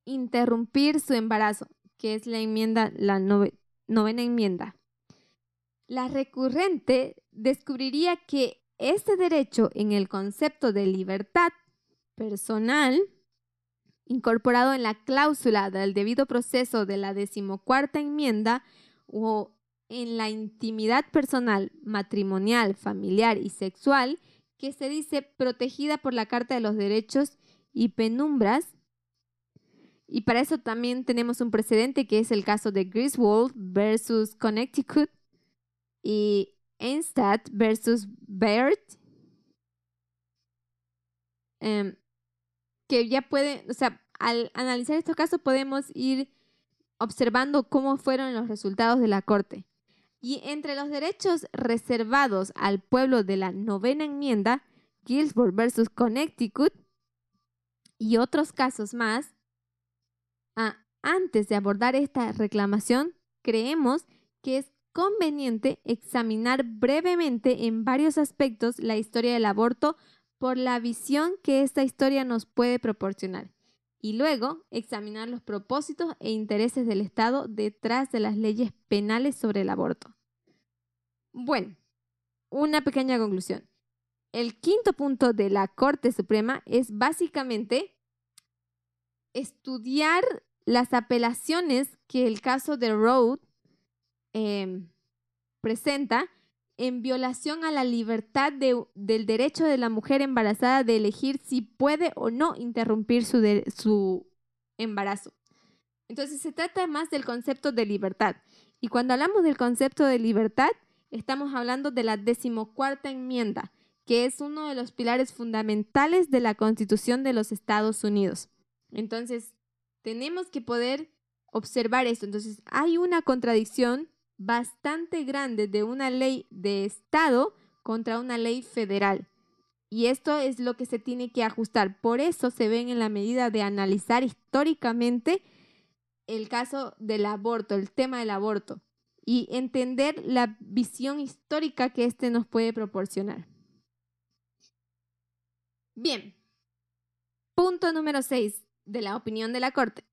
interrumpir su embarazo, que es la enmienda, la nove- novena enmienda. La recurrente descubriría que ese derecho en el concepto de libertad personal incorporado en la cláusula del debido proceso de la decimocuarta enmienda o en la intimidad personal, matrimonial, familiar y sexual, que se dice protegida por la Carta de los Derechos y Penumbras. Y para eso también tenemos un precedente que es el caso de Griswold versus Connecticut y Einstadt versus Baird. Em, que ya puede, o sea, al analizar estos casos podemos ir observando cómo fueron los resultados de la corte. Y entre los derechos reservados al pueblo de la novena enmienda, Gilsburg versus Connecticut y otros casos más, ah, antes de abordar esta reclamación, creemos que es conveniente examinar brevemente en varios aspectos la historia del aborto por la visión que esta historia nos puede proporcionar y luego examinar los propósitos e intereses del Estado detrás de las leyes penales sobre el aborto. Bueno, una pequeña conclusión. El quinto punto de la Corte Suprema es básicamente estudiar las apelaciones que el caso de Roe em, presenta en violación a la libertad del derecho de la mujer embarazada de elegir si puede o no interrumpir su, su embarazo. Entonces se trata más del concepto de libertad. Y cuando hablamos del concepto de libertad, estamos hablando de la decimocuarta enmienda, que es uno de los pilares fundamentales de la Constitución de los Estados Unidos. Entonces, tenemos que poder observar esto. Entonces, hay una contradicción bastante grande de una ley de Estado contra una ley federal. Y esto es lo que se tiene que ajustar. Por eso se ven en la medida de analizar históricamente el caso del aborto, el tema del aborto, y entender la visión histórica que éste nos puede proporcionar. Bien, punto número 6 de la opinión de la Corte.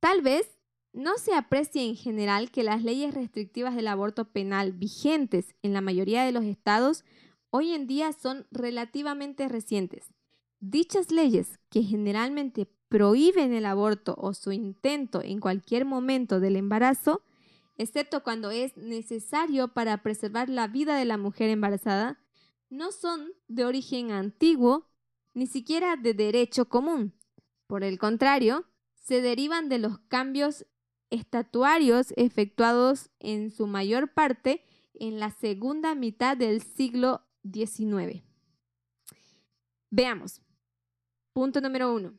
Tal vez no se aprecia en general que las leyes restrictivas del aborto penal vigentes en la mayoría de los estados hoy en día son relativamente recientes. Dichas leyes, que generalmente prohíben el aborto o su intento en cualquier momento del embarazo, excepto cuando es necesario para preservar la vida de la mujer embarazada, no son de origen antiguo ni siquiera de derecho común. Por el contrario, se derivan de los cambios estatuarios efectuados en su mayor parte en la segunda mitad del siglo XIX. Veamos. Punto número uno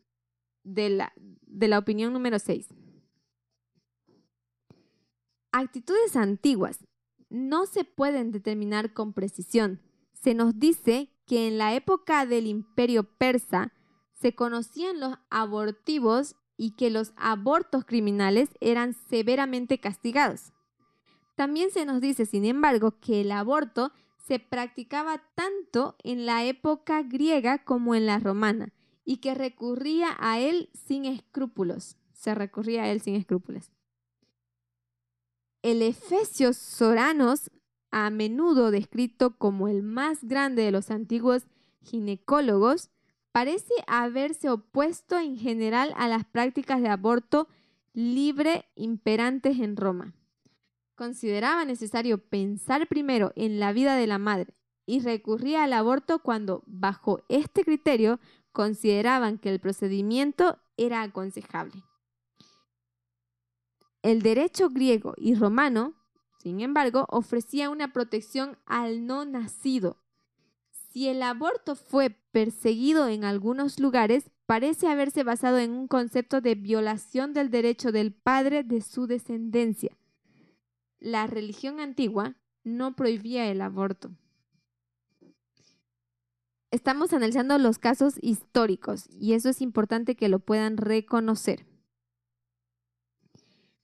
de la, de la opinión número seis. Actitudes antiguas no se pueden determinar con precisión. Se nos dice que en la época del imperio persa se conocían los abortivos y que los abortos criminales eran severamente castigados. También se nos dice, sin embargo, que el aborto se practicaba tanto en la época griega como en la romana y que recurría a él sin escrúpulos. Se recurría a él sin escrúpulos. El Efesio Soranos, a menudo descrito como el más grande de los antiguos ginecólogos, parece haberse opuesto en general a las prácticas de aborto libre imperantes en Roma. Consideraba necesario pensar primero en la vida de la madre y recurría al aborto cuando, bajo este criterio, consideraban que el procedimiento era aconsejable. El derecho griego y romano, sin embargo, ofrecía una protección al no nacido si el aborto fue perseguido en algunos lugares, parece haberse basado en un concepto de violación del derecho del padre de su descendencia. La religión antigua no prohibía el aborto. Estamos analizando los casos históricos y eso es importante que lo puedan reconocer.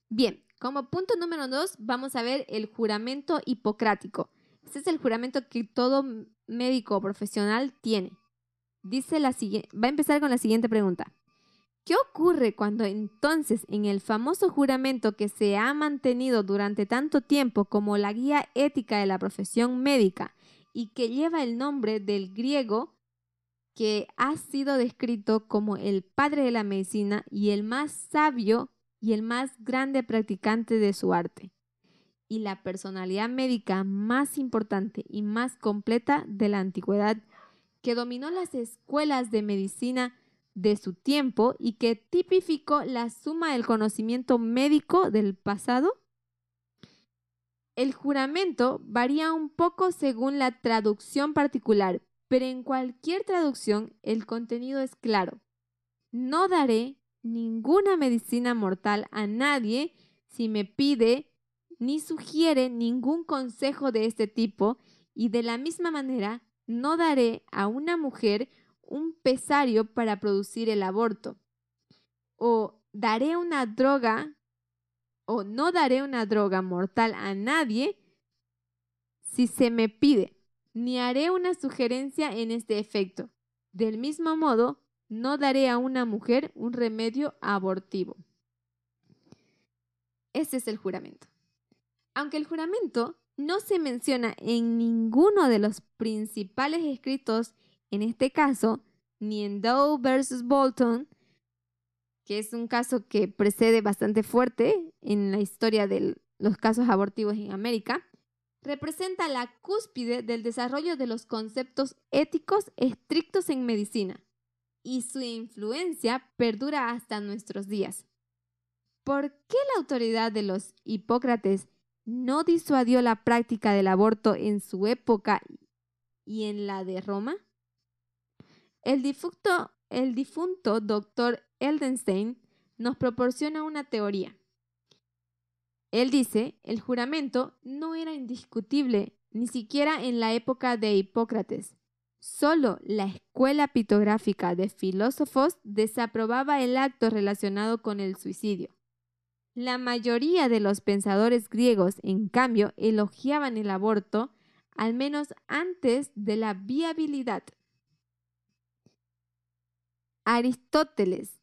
Bien, como punto número dos vamos a ver el juramento hipocrático. Este es el juramento que todo médico profesional tiene. Dice la siguiente, va a empezar con la siguiente pregunta. ¿Qué ocurre cuando entonces en el famoso juramento que se ha mantenido durante tanto tiempo como la guía ética de la profesión médica y que lleva el nombre del griego que ha sido descrito como el padre de la medicina y el más sabio y el más grande practicante de su arte? Y la personalidad médica más importante y más completa de la antigüedad, que dominó las escuelas de medicina de su tiempo y que tipificó la suma del conocimiento médico del pasado? El juramento varía un poco según la traducción particular, pero en cualquier traducción el contenido es claro. No daré ninguna medicina mortal a nadie si me pide ni sugiere ningún consejo de este tipo y de la misma manera no daré a una mujer un pesario para producir el aborto o daré una droga o no daré una droga mortal a nadie si se me pide, ni haré una sugerencia en este efecto. Del mismo modo, no daré a una mujer un remedio abortivo. Ese es el juramento. Aunque el juramento no se menciona en ninguno de los principales escritos, en este caso, ni en Doe versus Bolton, que es un caso que precede bastante fuerte en la historia de los casos abortivos en América, representa la cúspide del desarrollo de los conceptos éticos estrictos en medicina y su influencia perdura hasta nuestros días. ¿Por qué la autoridad de los Hipócrates no disuadió la práctica del aborto en su época y en la de Roma? El difunto, el difunto doctor Eldenstein nos proporciona una teoría. Él dice, el juramento no era indiscutible ni siquiera en la época de Hipócrates. Solo la escuela pitográfica de filósofos desaprobaba el acto relacionado con el suicidio. La mayoría de los pensadores griegos, en cambio, elogiaban el aborto, al menos antes de la viabilidad. Aristóteles,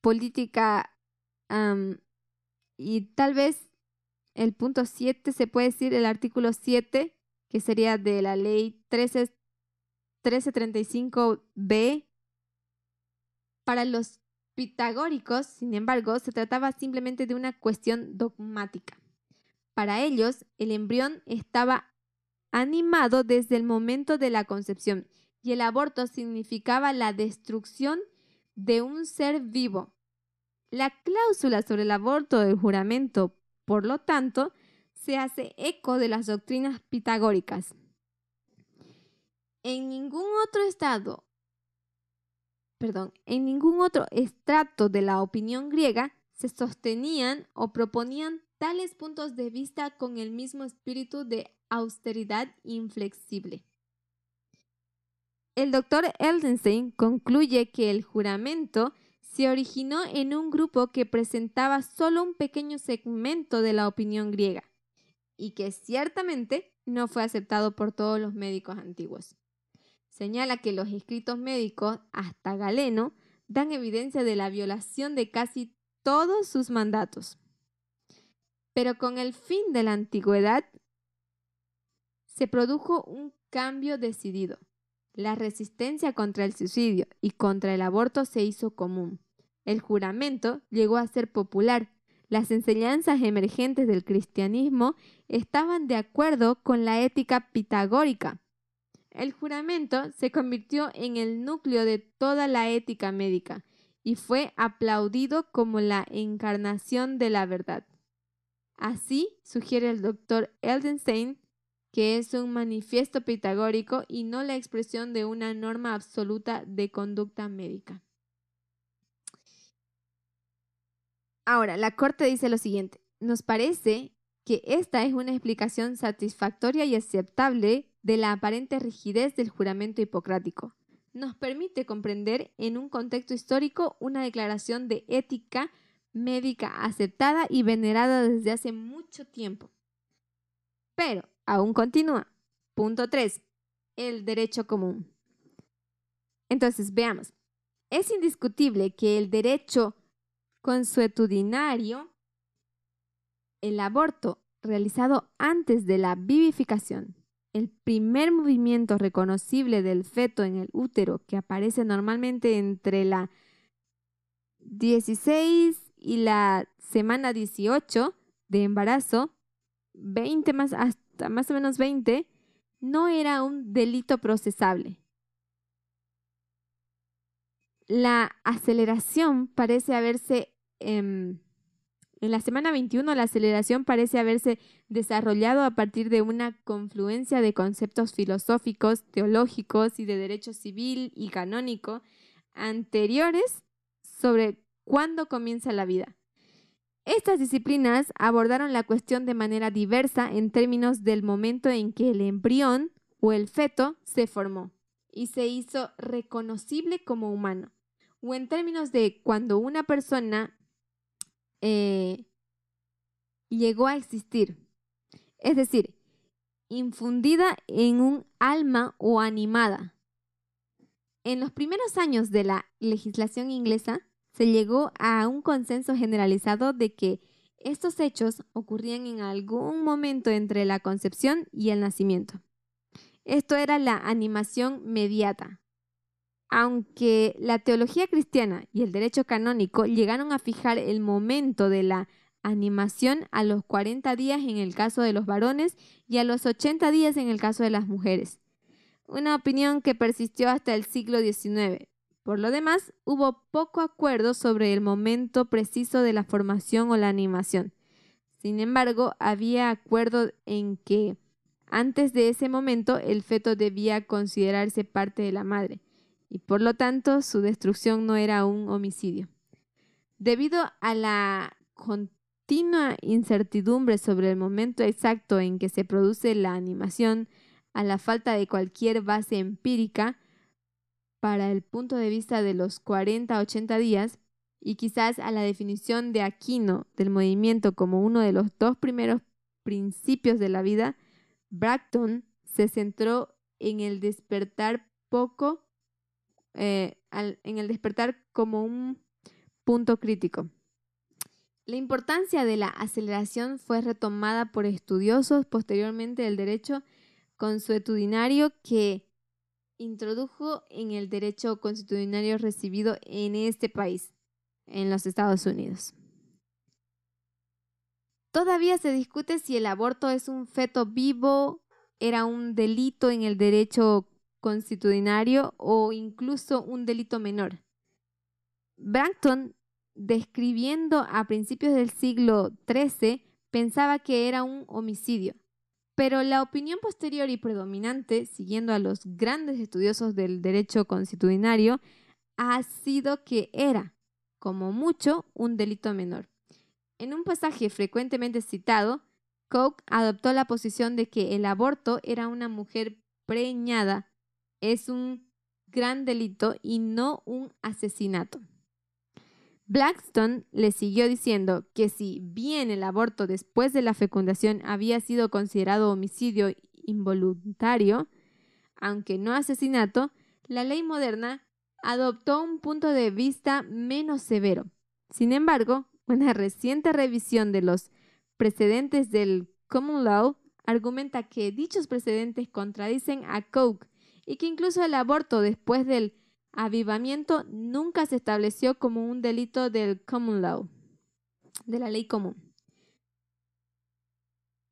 política y tal vez el punto 7 se puede decir el artículo 7, que sería de la ley 13, 1335b. Para los pitagóricos, sin embargo, se trataba simplemente de una cuestión dogmática. Para ellos, el embrión estaba animado desde el momento de la concepción y el aborto significaba la destrucción de un ser vivo. La cláusula sobre el aborto del juramento por lo tanto, se hace eco de las doctrinas pitagóricas. En ningún otro estado, perdón, en ningún otro estrato de la opinión griega se sostenían o proponían tales puntos de vista con el mismo espíritu de austeridad inflexible. El doctor Eldenstein concluye que el juramento se originó en un grupo que presentaba solo un pequeño segmento de la opinión griega y que ciertamente no fue aceptado por todos los médicos antiguos. Señala que los escritos médicos, hasta Galeno, dan evidencia de la violación de casi todos sus mandatos. Pero con el fin de la antigüedad se produjo un cambio decidido. La resistencia contra el suicidio y contra el aborto se hizo común. El juramento llegó a ser popular. Las enseñanzas emergentes del cristianismo estaban de acuerdo con la ética pitagórica. El juramento se convirtió en el núcleo de toda la ética médica y fue aplaudido como la encarnación de la verdad. Así sugiere el doctor Eldenstein que es un manifiesto pitagórico y no la expresión de una norma absoluta de conducta médica. Ahora, la Corte dice lo siguiente, nos parece que esta es una explicación satisfactoria y aceptable de la aparente rigidez del juramento hipocrático. Nos permite comprender en un contexto histórico una declaración de ética médica aceptada y venerada desde hace mucho tiempo. Pero, aún continúa. Punto 3. El derecho común. Entonces, veamos. Es indiscutible que el derecho consuetudinario, el aborto realizado antes de la vivificación, el primer movimiento reconocible del feto en el útero que aparece normalmente entre la 16 y la semana 18 de embarazo, 20 más hasta más o menos 20, no era un delito procesable. La aceleración parece haberse Em, en la semana 21 la aceleración parece haberse desarrollado a partir de una confluencia de conceptos filosóficos, teológicos y de derecho civil y canónico anteriores sobre cuándo comienza la vida. Estas disciplinas abordaron la cuestión de manera diversa en términos del momento en que el embrión o el feto se formó y se hizo reconocible como humano, o en términos de cuando una persona eh, llegó a existir, es decir, infundida en un alma o animada. En los primeros años de la legislación inglesa, se llegó a un consenso generalizado de que estos hechos ocurrían en algún momento entre la concepción y el nacimiento. Esto era la animación mediata. Aunque la teología cristiana y el derecho canónico llegaron a fijar el momento de la animación a los 40 días en el caso de los varones y a los 80 días en el caso de las mujeres. Una opinión que persistió hasta el siglo XIX, por lo demás, hubo poco acuerdo sobre el momento preciso de la formación o la animación. Sin embargo, había acuerdo en que antes de ese momento el feto debía considerarse parte de la madre y por lo tanto su destrucción no era un homicidio. Debido a la continua incertidumbre sobre el momento exacto en que se produce la animación, a la falta de cualquier base empírica, para el punto de vista de los 40-80 días y quizás a la definición de Aquino del movimiento como uno de los dos primeros principios de la vida, Bracton se centró en el despertar poco, eh, en el despertar como un punto crítico. La importancia de la aceleración fue retomada por estudiosos posteriormente del derecho consuetudinario que introdujo en el derecho constitucional recibido en este país, en los Estados Unidos. Todavía se discute si el aborto es un feto vivo, era un delito en el derecho constitucional o incluso un delito menor. Brampton, describiendo a principios del siglo XIII, pensaba que era un homicidio. Pero la opinión posterior y predominante, siguiendo a los grandes estudiosos del derecho constitucionario, ha sido que era, como mucho, un delito menor. En un pasaje frecuentemente citado, Coke adoptó la posición de que el aborto era una mujer preñada, es un gran delito y no un asesinato. Blackstone le siguió diciendo que si bien el aborto después de la fecundación había sido considerado homicidio involuntario, aunque no asesinato, la ley moderna adoptó un punto de vista menos severo. Sin embargo, una reciente revisión de los precedentes del common law argumenta que dichos precedentes contradicen a Coke y que incluso el aborto después del avivamiento nunca se estableció como un delito del common law, de la ley común.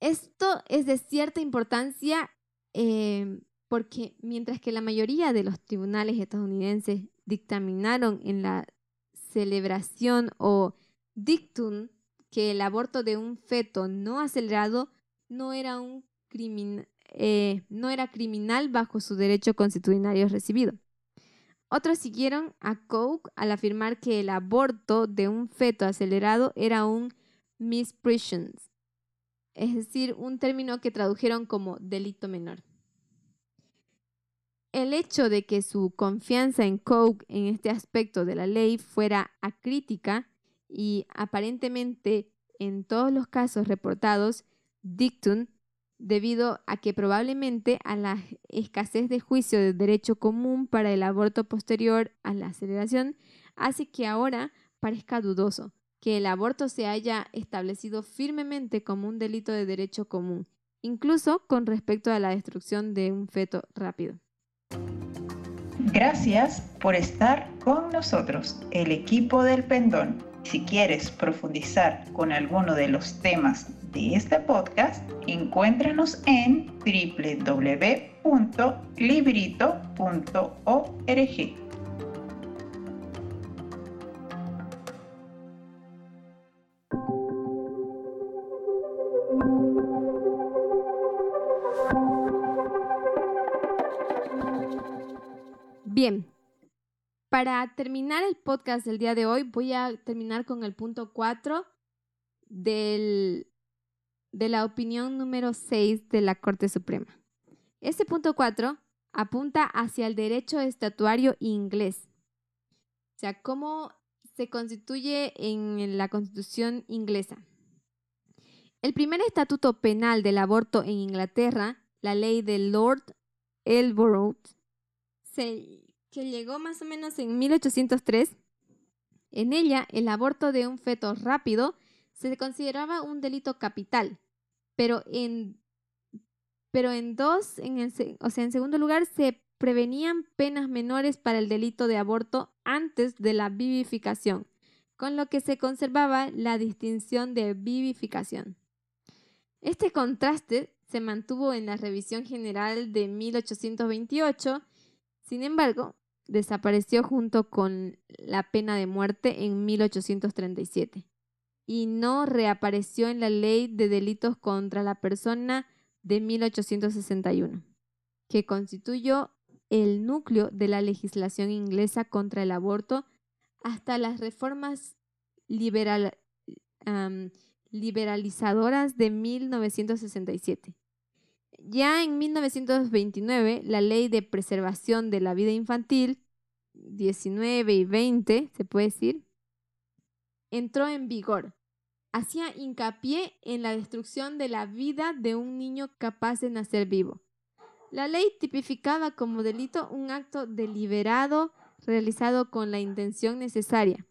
Esto es de cierta importancia eh, porque mientras que la mayoría de los tribunales estadounidenses dictaminaron en la celebración o dictum que el aborto de un feto no acelerado no era un eh, no era criminal bajo su derecho constitucional recibido. Otros siguieron a Coke al afirmar que el aborto de un feto acelerado era un misprision, es decir, un término que tradujeron como delito menor. El hecho de que su confianza en Coke en este aspecto de la ley fuera acrítica y aparentemente en todos los casos reportados, dictum, debido a que probablemente a la escasez de juicio de derecho común para el aborto posterior a la aceleración, hace que ahora parezca dudoso que el aborto se haya establecido firmemente como un delito de derecho común, incluso con respecto a la destrucción de un feto rápido. Gracias por estar con nosotros, el equipo del pendón. Si quieres profundizar con alguno de los temas de este podcast, encuéntranos en www.librito.org. Bien, para terminar el podcast del día de hoy, voy a terminar con el punto 4 del, de la opinión número 6 de la Corte Suprema. Este punto 4 apunta hacia el derecho estatuario inglés. O sea, cómo se constituye en la Constitución inglesa. El primer estatuto penal del aborto en Inglaterra, la ley de Lord Elborough, que llegó más o menos en 1803, en ella el aborto de un feto rápido se consideraba un delito capital, pero en, pero en dos, en o sea, en segundo lugar, se prevenían penas menores para el delito de aborto antes de la vivificación, con lo que se conservaba la distinción de vivificación. Este contraste se mantuvo en la Revisión General de 1828, sin embargo, desapareció junto con la pena de muerte en 1837 y no reapareció en la Ley de Delitos contra la Persona de 1861, que constituyó el núcleo de la legislación inglesa contra el aborto hasta las reformas liberalizadoras de 1967. Ya en 1929, la ley de preservación de la vida infantil, 19 y 20, se puede decir, entró en vigor. Hacía hincapié en la destrucción de la vida de un niño capaz de nacer vivo. La ley tipificaba como delito un acto deliberado realizado con la intención necesaria.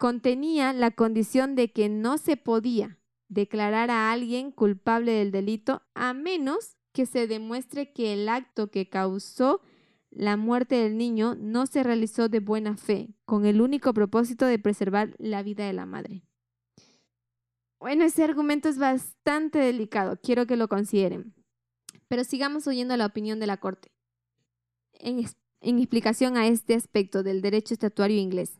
Contenía la condición de que no se podía declarar a alguien culpable del delito a menos que se demuestre que el acto que causó la muerte del niño no se realizó de buena fe, con el único propósito de preservar la vida de la madre. Bueno, ese argumento es bastante delicado, quiero que lo consideren. Pero sigamos oyendo la opinión de la Corte en, explicación a este aspecto del derecho estatuario inglés.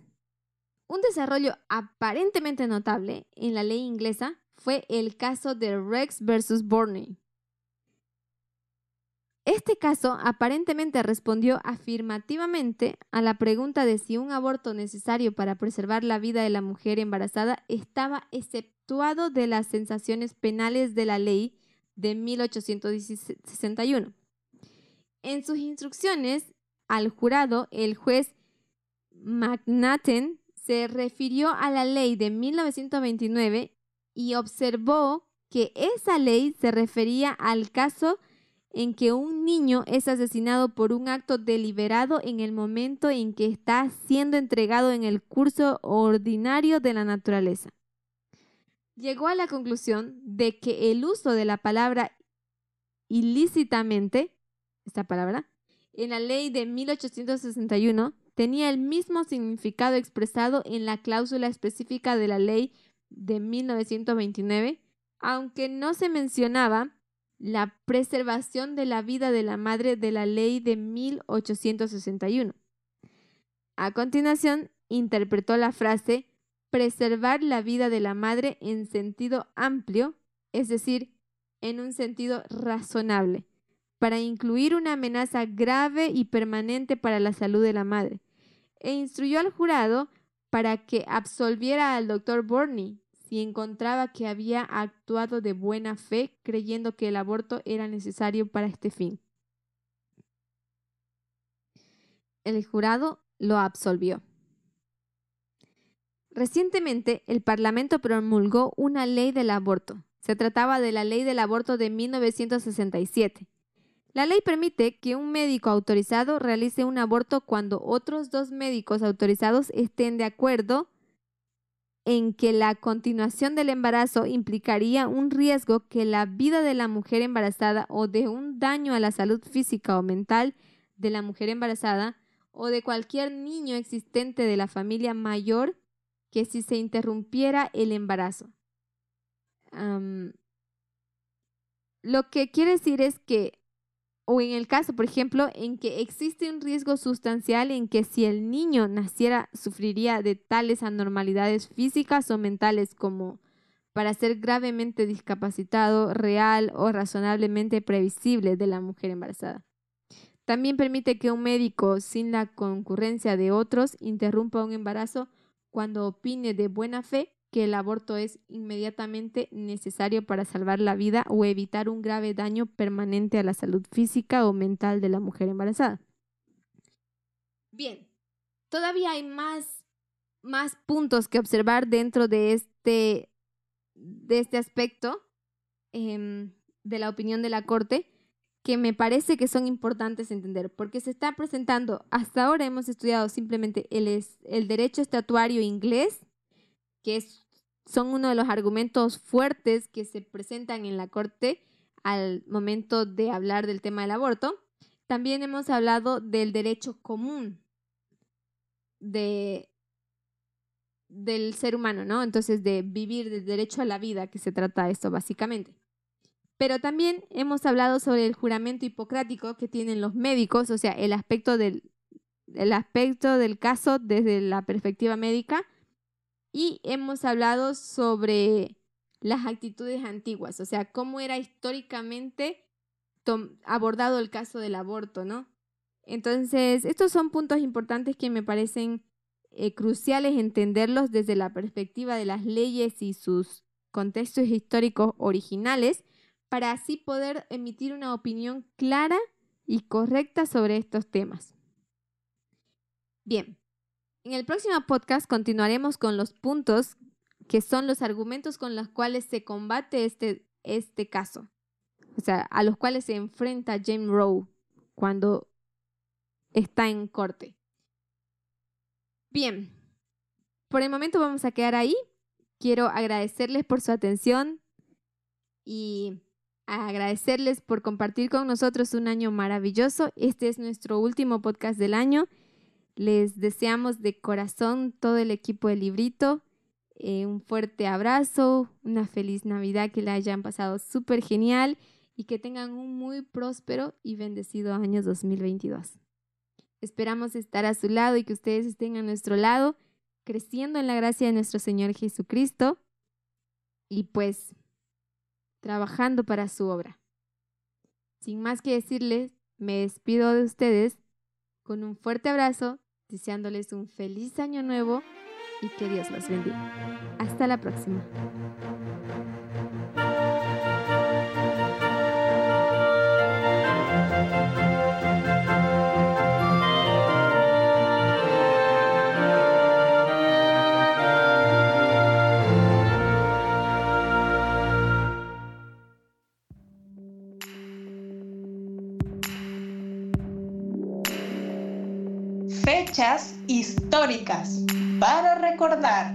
Un desarrollo aparentemente notable en la ley inglesa fue el caso de Rex versus Borney, este caso aparentemente respondió afirmativamente a la pregunta de si un aborto necesario para preservar la vida de la mujer embarazada estaba exceptuado de las sensaciones penales de la ley de 1861. En sus instrucciones al jurado, el juez McNaten se refirió a la ley de 1929 y observó que esa ley se refería al caso en que un niño es asesinado por un acto deliberado en el momento en que está siendo entregado en el curso ordinario de la naturaleza. Llegó a la conclusión de que el uso de la palabra ilícitamente, esta palabra, en la ley de 1861 tenía el mismo significado expresado en la cláusula específica de la ley de 1929, aunque no se mencionaba la preservación de la vida de la madre de la ley de 1861. A continuación, interpretó la frase preservar la vida de la madre en sentido amplio, es decir, en un sentido razonable, para incluir una amenaza grave y permanente para la salud de la madre, e instruyó al jurado para que absolviera al doctor Borney y encontraba que había actuado de buena fe creyendo que el aborto era necesario para este fin. El jurado lo absolvió. Recientemente, el Parlamento promulgó una ley del aborto. Se trataba de la ley del aborto de 1967. La ley permite que un médico autorizado realice un aborto cuando otros dos médicos autorizados estén de acuerdo en que la continuación del embarazo implicaría un riesgo que la vida de la mujer embarazada o de un daño a la salud física o mental de la mujer embarazada o de cualquier niño existente de la familia mayor que si se interrumpiera el embarazo. lo que quiere decir es que o en el caso, por ejemplo, en que existe un riesgo sustancial en que si el niño naciera sufriría de tales anormalidades físicas o mentales como para ser gravemente discapacitado, real o razonablemente previsible de la mujer embarazada. También permite que un médico, sin la concurrencia de otros, interrumpa un embarazo cuando opine de buena fe que el aborto es inmediatamente necesario para salvar la vida o evitar un grave daño permanente a la salud física o mental de la mujer embarazada. Bien, todavía hay más, más puntos que observar dentro de este, este aspecto em, de la opinión de la Corte que me parece que son importantes entender, porque se está presentando, hasta ahora hemos estudiado simplemente el, el derecho estatuario inglés, que es, son uno de los argumentos fuertes que se presentan en la Corte al momento de hablar del tema del aborto. También hemos hablado del derecho común de, del ser humano, ¿no? Entonces, de vivir del derecho a la vida, que se trata esto básicamente. Pero también hemos hablado sobre el juramento hipocrático que tienen los médicos, o sea, el aspecto del, el aspecto del caso desde la perspectiva médica. Y hemos hablado sobre las actitudes antiguas, o sea, cómo era históricamente abordado el caso del aborto, ¿no? Entonces, estos son puntos importantes que me parecen eh, cruciales entenderlos desde la perspectiva de las leyes y sus contextos históricos originales para así poder emitir una opinión clara y correcta sobre estos temas. Bien, en el próximo podcast continuaremos con los puntos que son los argumentos con los cuales se combate este, este caso, o sea, a los cuales se enfrenta James Rowe cuando está en corte. Bien, por el momento vamos a quedar ahí. Quiero agradecerles por su atención y agradecerles por compartir con nosotros un año maravilloso. Este es nuestro último podcast del año. Les deseamos de corazón todo el equipo de Librito eh, un fuerte abrazo, una feliz Navidad, que la hayan pasado súper genial y que tengan un muy próspero y bendecido año 2022. Esperamos estar a su lado y que ustedes estén a nuestro lado, creciendo en la gracia de nuestro Señor Jesucristo. Y pues trabajando para su obra. Sin más que decirles, me despido de ustedes con un fuerte abrazo, deseándoles un feliz año nuevo y que Dios los bendiga. Hasta la próxima. Fechas históricas para recordar.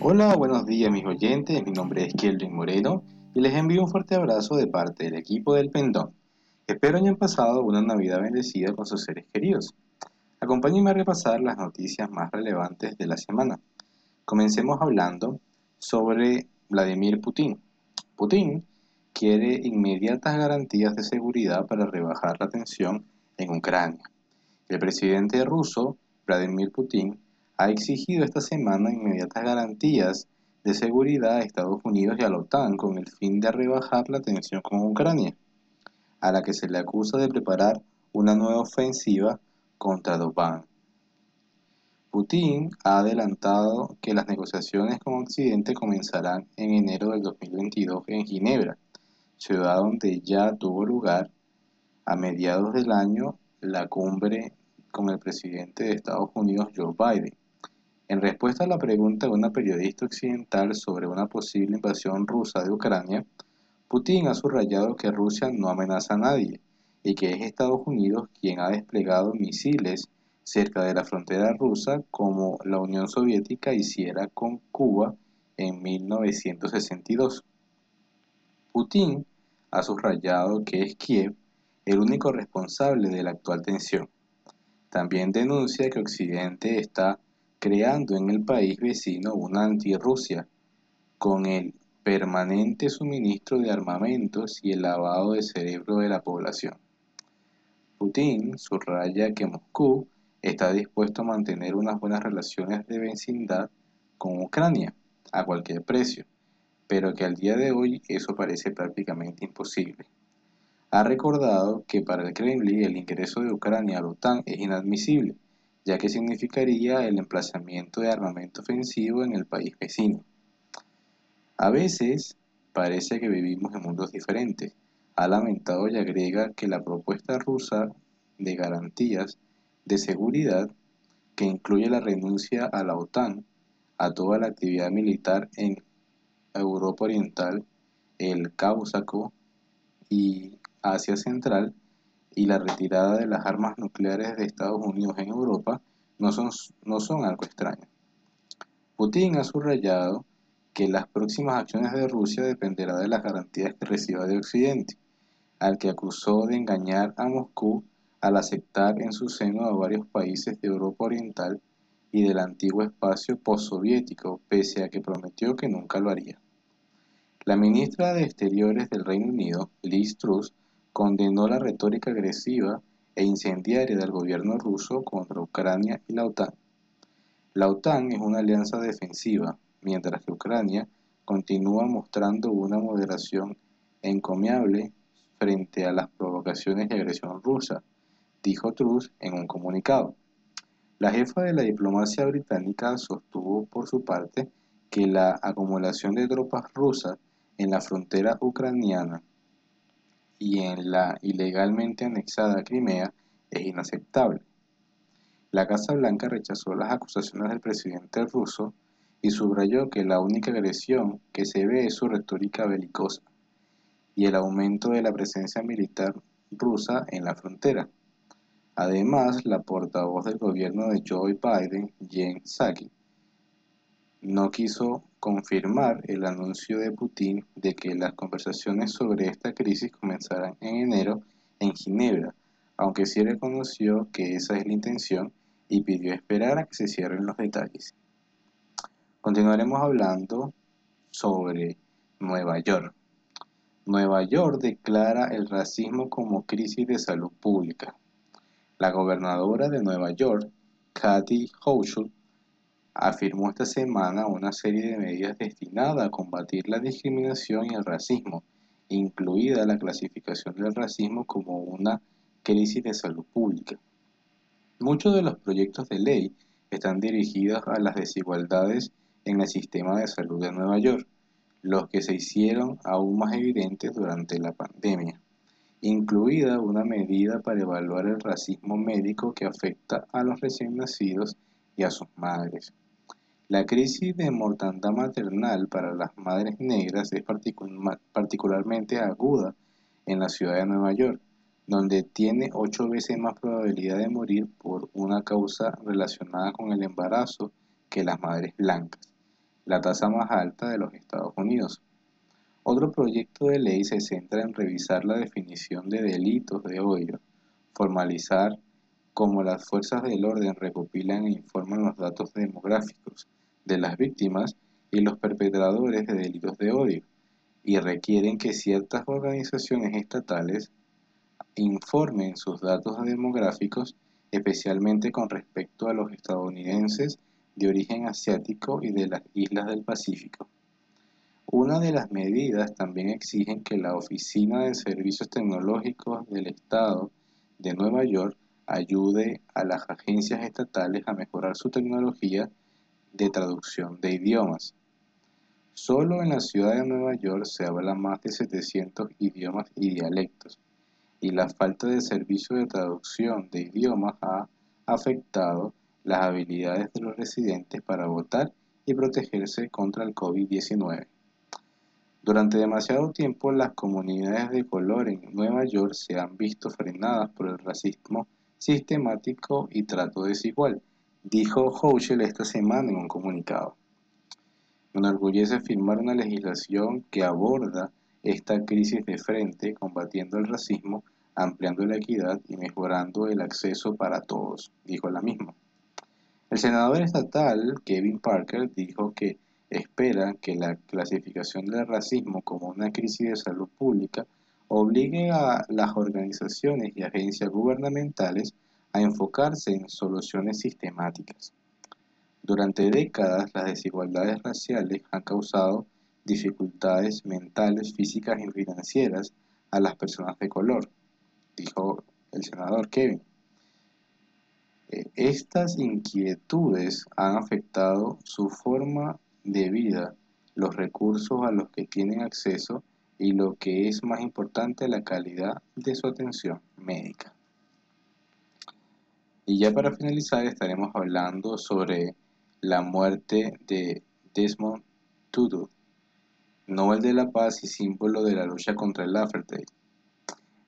Hola, buenos días mis oyentes, mi nombre es Kelvin Moreno y les envío un fuerte abrazo de parte del equipo del Pendón. Espero hayan pasado una Navidad bendecida con sus seres queridos. Acompáñenme a repasar las noticias más relevantes de la semana. Comencemos hablando sobre Vladimir Putin. Putin quiere inmediatas garantías de seguridad para rebajar la tensión en Ucrania. El presidente ruso, Vladimir Putin, ha exigido esta semana inmediatas garantías de seguridad a Estados Unidos y a la OTAN con el fin de rebajar la tensión con Ucrania, a la que se le acusa de preparar una nueva ofensiva contra Doban. Putin ha adelantado que las negociaciones con Occidente comenzarán en enero del 2022 en Ginebra, ciudad donde ya tuvo lugar a mediados del año la cumbre con el presidente de Estados Unidos Joe Biden. En respuesta a la pregunta de una periodista occidental sobre una posible invasión rusa de Ucrania, Putin ha subrayado que Rusia no amenaza a nadie y que es Estados Unidos quien ha desplegado misiles cerca de la frontera rusa como la Unión Soviética hiciera con Cuba en 1962. Putin ha subrayado que es Kiev el único responsable de la actual tensión. También denuncia que Occidente está creando en el país vecino una antirrusia, con el permanente suministro de armamentos y el lavado de cerebro de la población. Putin subraya que Moscú está dispuesto a mantener unas buenas relaciones de vecindad con Ucrania a cualquier precio, pero que al día de hoy eso parece prácticamente imposible. Ha recordado que para el Kremlin el ingreso de Ucrania a la OTAN es inadmisible, ya que significaría el emplazamiento de armamento ofensivo en el país vecino. A veces parece que vivimos en mundos diferentes. Ha lamentado y agrega que la propuesta rusa de garantías de seguridad, que incluye la renuncia a la OTAN, a toda la actividad militar en Europa Oriental, el Cáucaso y Asia Central, y la retirada de las armas nucleares de Estados Unidos en Europa, no son, no son algo extraño. Putin ha subrayado que las próximas acciones de Rusia dependerán de las garantías que reciba de Occidente, al que acusó de engañar a Moscú al aceptar en su seno a varios países de Europa Oriental y del antiguo espacio postsoviético, pese a que prometió que nunca lo haría. La ministra de Exteriores del Reino Unido, Liz Truss, condenó la retórica agresiva e incendiaria del gobierno ruso contra Ucrania y la OTAN. La OTAN es una alianza defensiva, mientras que Ucrania continúa mostrando una moderación encomiable frente a las provocaciones y agresión rusa, dijo Truss en un comunicado. La jefa de la diplomacia británica sostuvo por su parte que la acumulación de tropas rusas en la frontera ucraniana y en la ilegalmente anexada Crimea es inaceptable. La Casa Blanca rechazó las acusaciones del presidente ruso y subrayó que la única agresión que se ve es su retórica belicosa y el aumento de la presencia militar rusa en la frontera. Además, la portavoz del gobierno de Joe Biden, Jen Psaki, no quiso confirmar el anuncio de Putin de que las conversaciones sobre esta crisis comenzarán en enero en Ginebra, aunque sí reconoció que esa es la intención y pidió esperar a que se cierren los detalles. Continuaremos hablando sobre Nueva York. Nueva York declara el racismo como crisis de salud pública. La gobernadora de Nueva York, Kathy Hochul, afirmó esta semana una serie de medidas destinadas a combatir la discriminación y el racismo, incluida la clasificación del racismo como una crisis de salud pública. Muchos de los proyectos de ley están dirigidos a las desigualdades en el sistema de salud de Nueva York, los que se hicieron aún más evidentes durante la pandemia incluida una medida para evaluar el racismo médico que afecta a los recién nacidos y a sus madres. La crisis de mortandad maternal para las madres negras es particularmente aguda en la ciudad de Nueva York, donde tiene ocho veces más probabilidad de morir por una causa relacionada con el embarazo que las madres blancas, la tasa más alta de los Estados Unidos. Otro proyecto de ley se centra en revisar la definición de delitos de odio, formalizar cómo las fuerzas del orden recopilan e informan los datos demográficos de las víctimas y los perpetradores de delitos de odio, y requieren que ciertas organizaciones estatales informen sus datos demográficos, especialmente con respecto a los estadounidenses de origen asiático y de las islas del Pacífico. Una de las medidas también exigen que la Oficina de Servicios Tecnológicos del Estado de Nueva York ayude a las agencias estatales a mejorar su tecnología de traducción de idiomas. Solo en la ciudad de Nueva York se habla más de 700 idiomas y dialectos, y la falta de servicio de traducción de idiomas ha afectado las habilidades de los residentes para votar y protegerse contra el COVID-19. Durante demasiado tiempo las comunidades de color en Nueva York se han visto frenadas por el racismo sistemático y trato desigual, dijo Hochul esta semana en un comunicado. Me enorgullece firmar una legislación que aborda esta crisis de frente, combatiendo el racismo, ampliando la equidad y mejorando el acceso para todos, dijo la misma. El senador estatal Kevin Parker dijo que espera que la clasificación del racismo como una crisis de salud pública obligue a las organizaciones y agencias gubernamentales a enfocarse en soluciones sistemáticas. Durante décadas, las desigualdades raciales han causado dificultades mentales, físicas y financieras a las personas de color, dijo el senador Kevin. Eh, estas inquietudes han afectado su forma de vida, los recursos a los que tienen acceso y lo que es más importante, la calidad de su atención médica. Y ya para finalizar estaremos hablando sobre la muerte de Desmond Tutu, Nobel de la Paz y símbolo de la lucha contra el apartheid.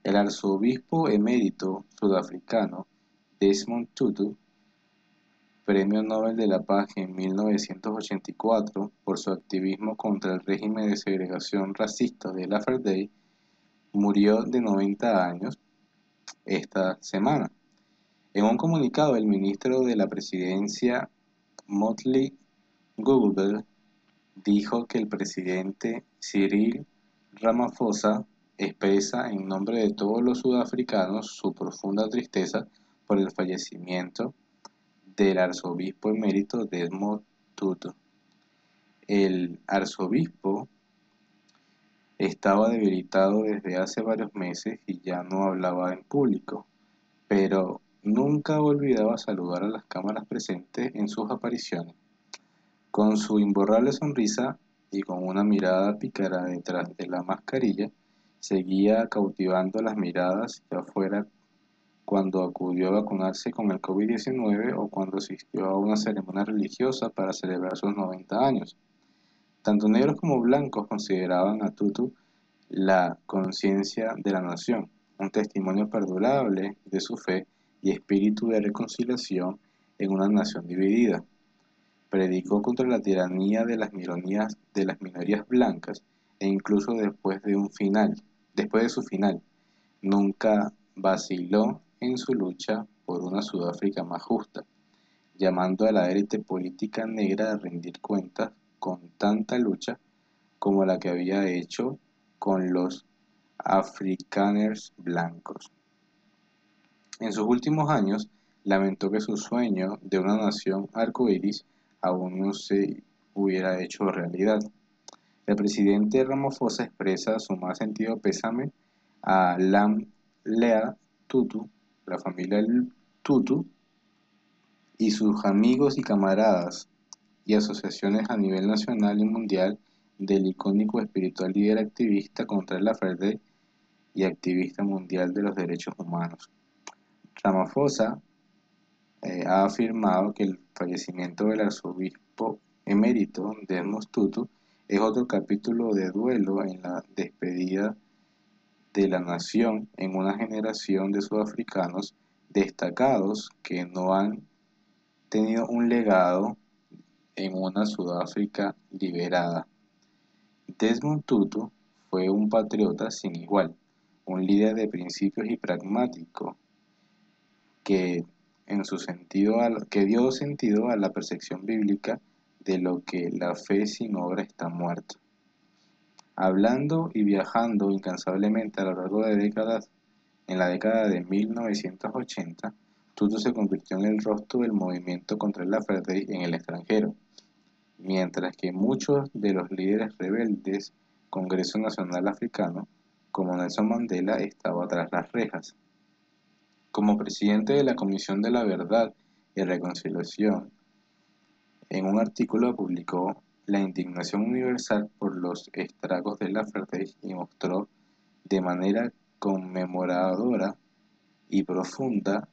El arzobispo emérito sudafricano Desmond Tutu, Premio Nobel de la Paz en 1984 por su activismo contra el régimen de segregación racista del apartheid, murió de 90 años esta semana. En un comunicado, el ministro de la Presidencia Motley Google dijo que el presidente Cyril Ramaphosa expresa en nombre de todos los sudafricanos su profunda tristeza por el fallecimiento del arzobispo emérito Desmond Tutu. El arzobispo estaba debilitado desde hace varios meses y ya no hablaba en público, pero nunca olvidaba saludar a las cámaras presentes en sus apariciones. Con su imborrable sonrisa y con una mirada pícara detrás de la mascarilla, seguía cautivando las miradas de afuera cuando acudió a vacunarse con el COVID-19 o cuando asistió a una ceremonia religiosa para celebrar sus 90 años. Tanto negros como blancos consideraban a Tutu la conciencia de la nación, un testimonio perdurable de su fe y espíritu de reconciliación en una nación dividida. Predicó contra la tiranía de las minorías, de las minorías blancas e incluso después de un final, después de su final, nunca vaciló en su lucha por una Sudáfrica más justa, llamando a la élite política negra a rendir cuentas con tanta lucha como la que había hecho con los afrikaners blancos. En sus últimos años, lamentó que su sueño de una nación arcoíris aún no se hubiera hecho realidad. El presidente Ramaphosa expresa su más sentido pésame a Lam Lea Tutu, la familia Tutu, y sus amigos y camaradas y asociaciones a nivel nacional y mundial del icónico espiritual líder activista contra el apartheid y activista mundial de los derechos humanos. Ramaphosa eh, ha afirmado que el fallecimiento del arzobispo emérito de Tutu es otro capítulo de duelo en la despedida de la nación en una generación de sudafricanos destacados que no han tenido un legado en una Sudáfrica liberada. Desmond Tutu fue un patriota sin igual, un líder de principios y pragmático que, en su sentido que dio sentido a la percepción bíblica de lo que la fe sin obra está muerta. Hablando y viajando incansablemente a lo largo de décadas, en la década de 1980, Tutu se convirtió en el rostro del movimiento contra el apartheid en el extranjero, mientras que muchos de los líderes rebeldes Congreso Nacional Africano, como Nelson Mandela, estaba tras las rejas. Como presidente de la Comisión de la Verdad y Reconciliación, en un artículo publicó la indignación universal por los estragos de la apartheid y mostró de manera conmemoradora y profunda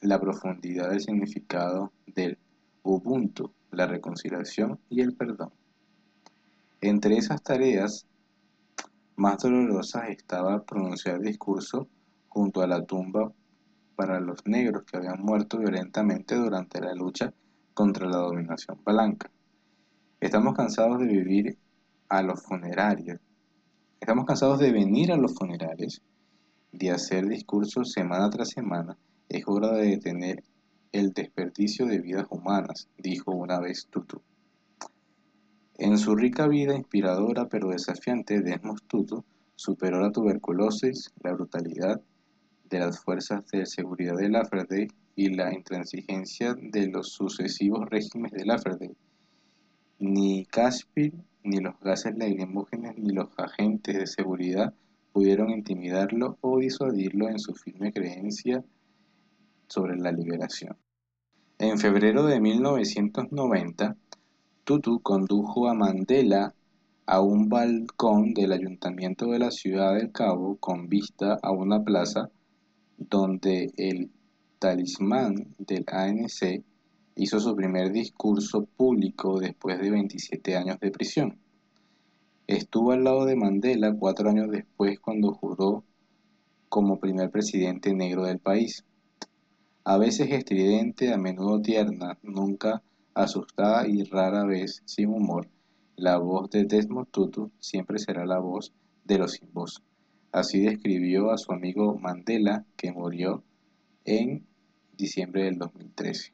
la profundidad del significado del Ubuntu, la reconciliación y el perdón. Entre esas tareas más dolorosas estaba pronunciar discurso junto a la tumba para los negros que habían muerto violentamente durante la lucha contra la dominación blanca. Estamos cansados de vivir a los funerarios. Estamos cansados de venir a los funerales, de hacer discursos semana tras semana. Es hora de detener el desperdicio de vidas humanas, dijo una vez Tutu. En su rica vida inspiradora pero desafiante, Desmond Tutu superó la tuberculosis, la brutalidad de las fuerzas de seguridad de Lafferdey y la intransigencia de los sucesivos regímenes de Lafferdey. Ni Kashmir, ni los gases lacrimógenos, ni los agentes de seguridad pudieron intimidarlo o disuadirlo en su firme creencia sobre la liberación. En febrero de 1990, Tutu condujo a Mandela a un balcón del ayuntamiento de la ciudad del Cabo con vista a una plaza donde el talismán del ANC hizo su primer discurso público después de 27 años de prisión. Estuvo al lado de Mandela cuatro años después cuando juró como primer presidente negro del país. A veces estridente, a menudo tierna, nunca asustada y rara vez sin humor, la voz de Desmond Tutu siempre será la voz de los sin voz. Así describió a su amigo Mandela, que murió en diciembre del 2013.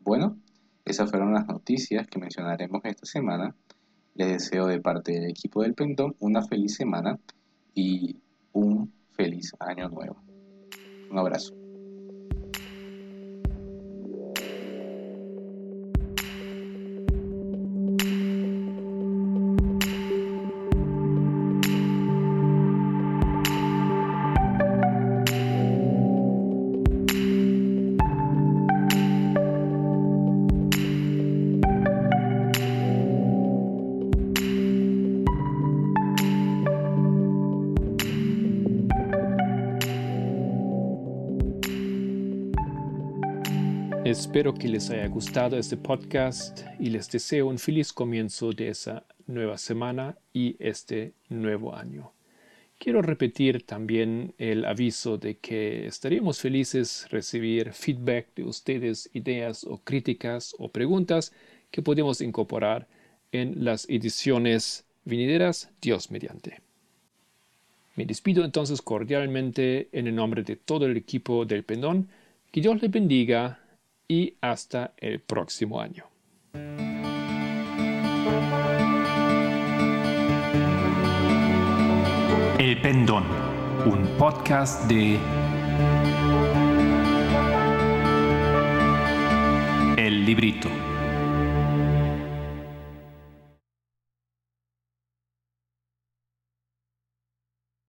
Bueno, esas fueron las noticias que mencionaremos esta semana. Les deseo de parte del equipo del Pendón una feliz semana y un feliz año nuevo. Un abrazo. Que les haya gustado este podcast y les deseo un feliz comienzo de esa nueva semana y este nuevo año. Quiero repetir también el aviso de que estaríamos felices recibir feedback de ustedes, ideas o críticas o preguntas que podemos incorporar en las ediciones venideras, Dios mediante. Me despido entonces cordialmente en el nombre de todo el equipo del Pendón. Que Dios les bendiga y hasta el próximo año. El Pendón, un podcast de El Librito.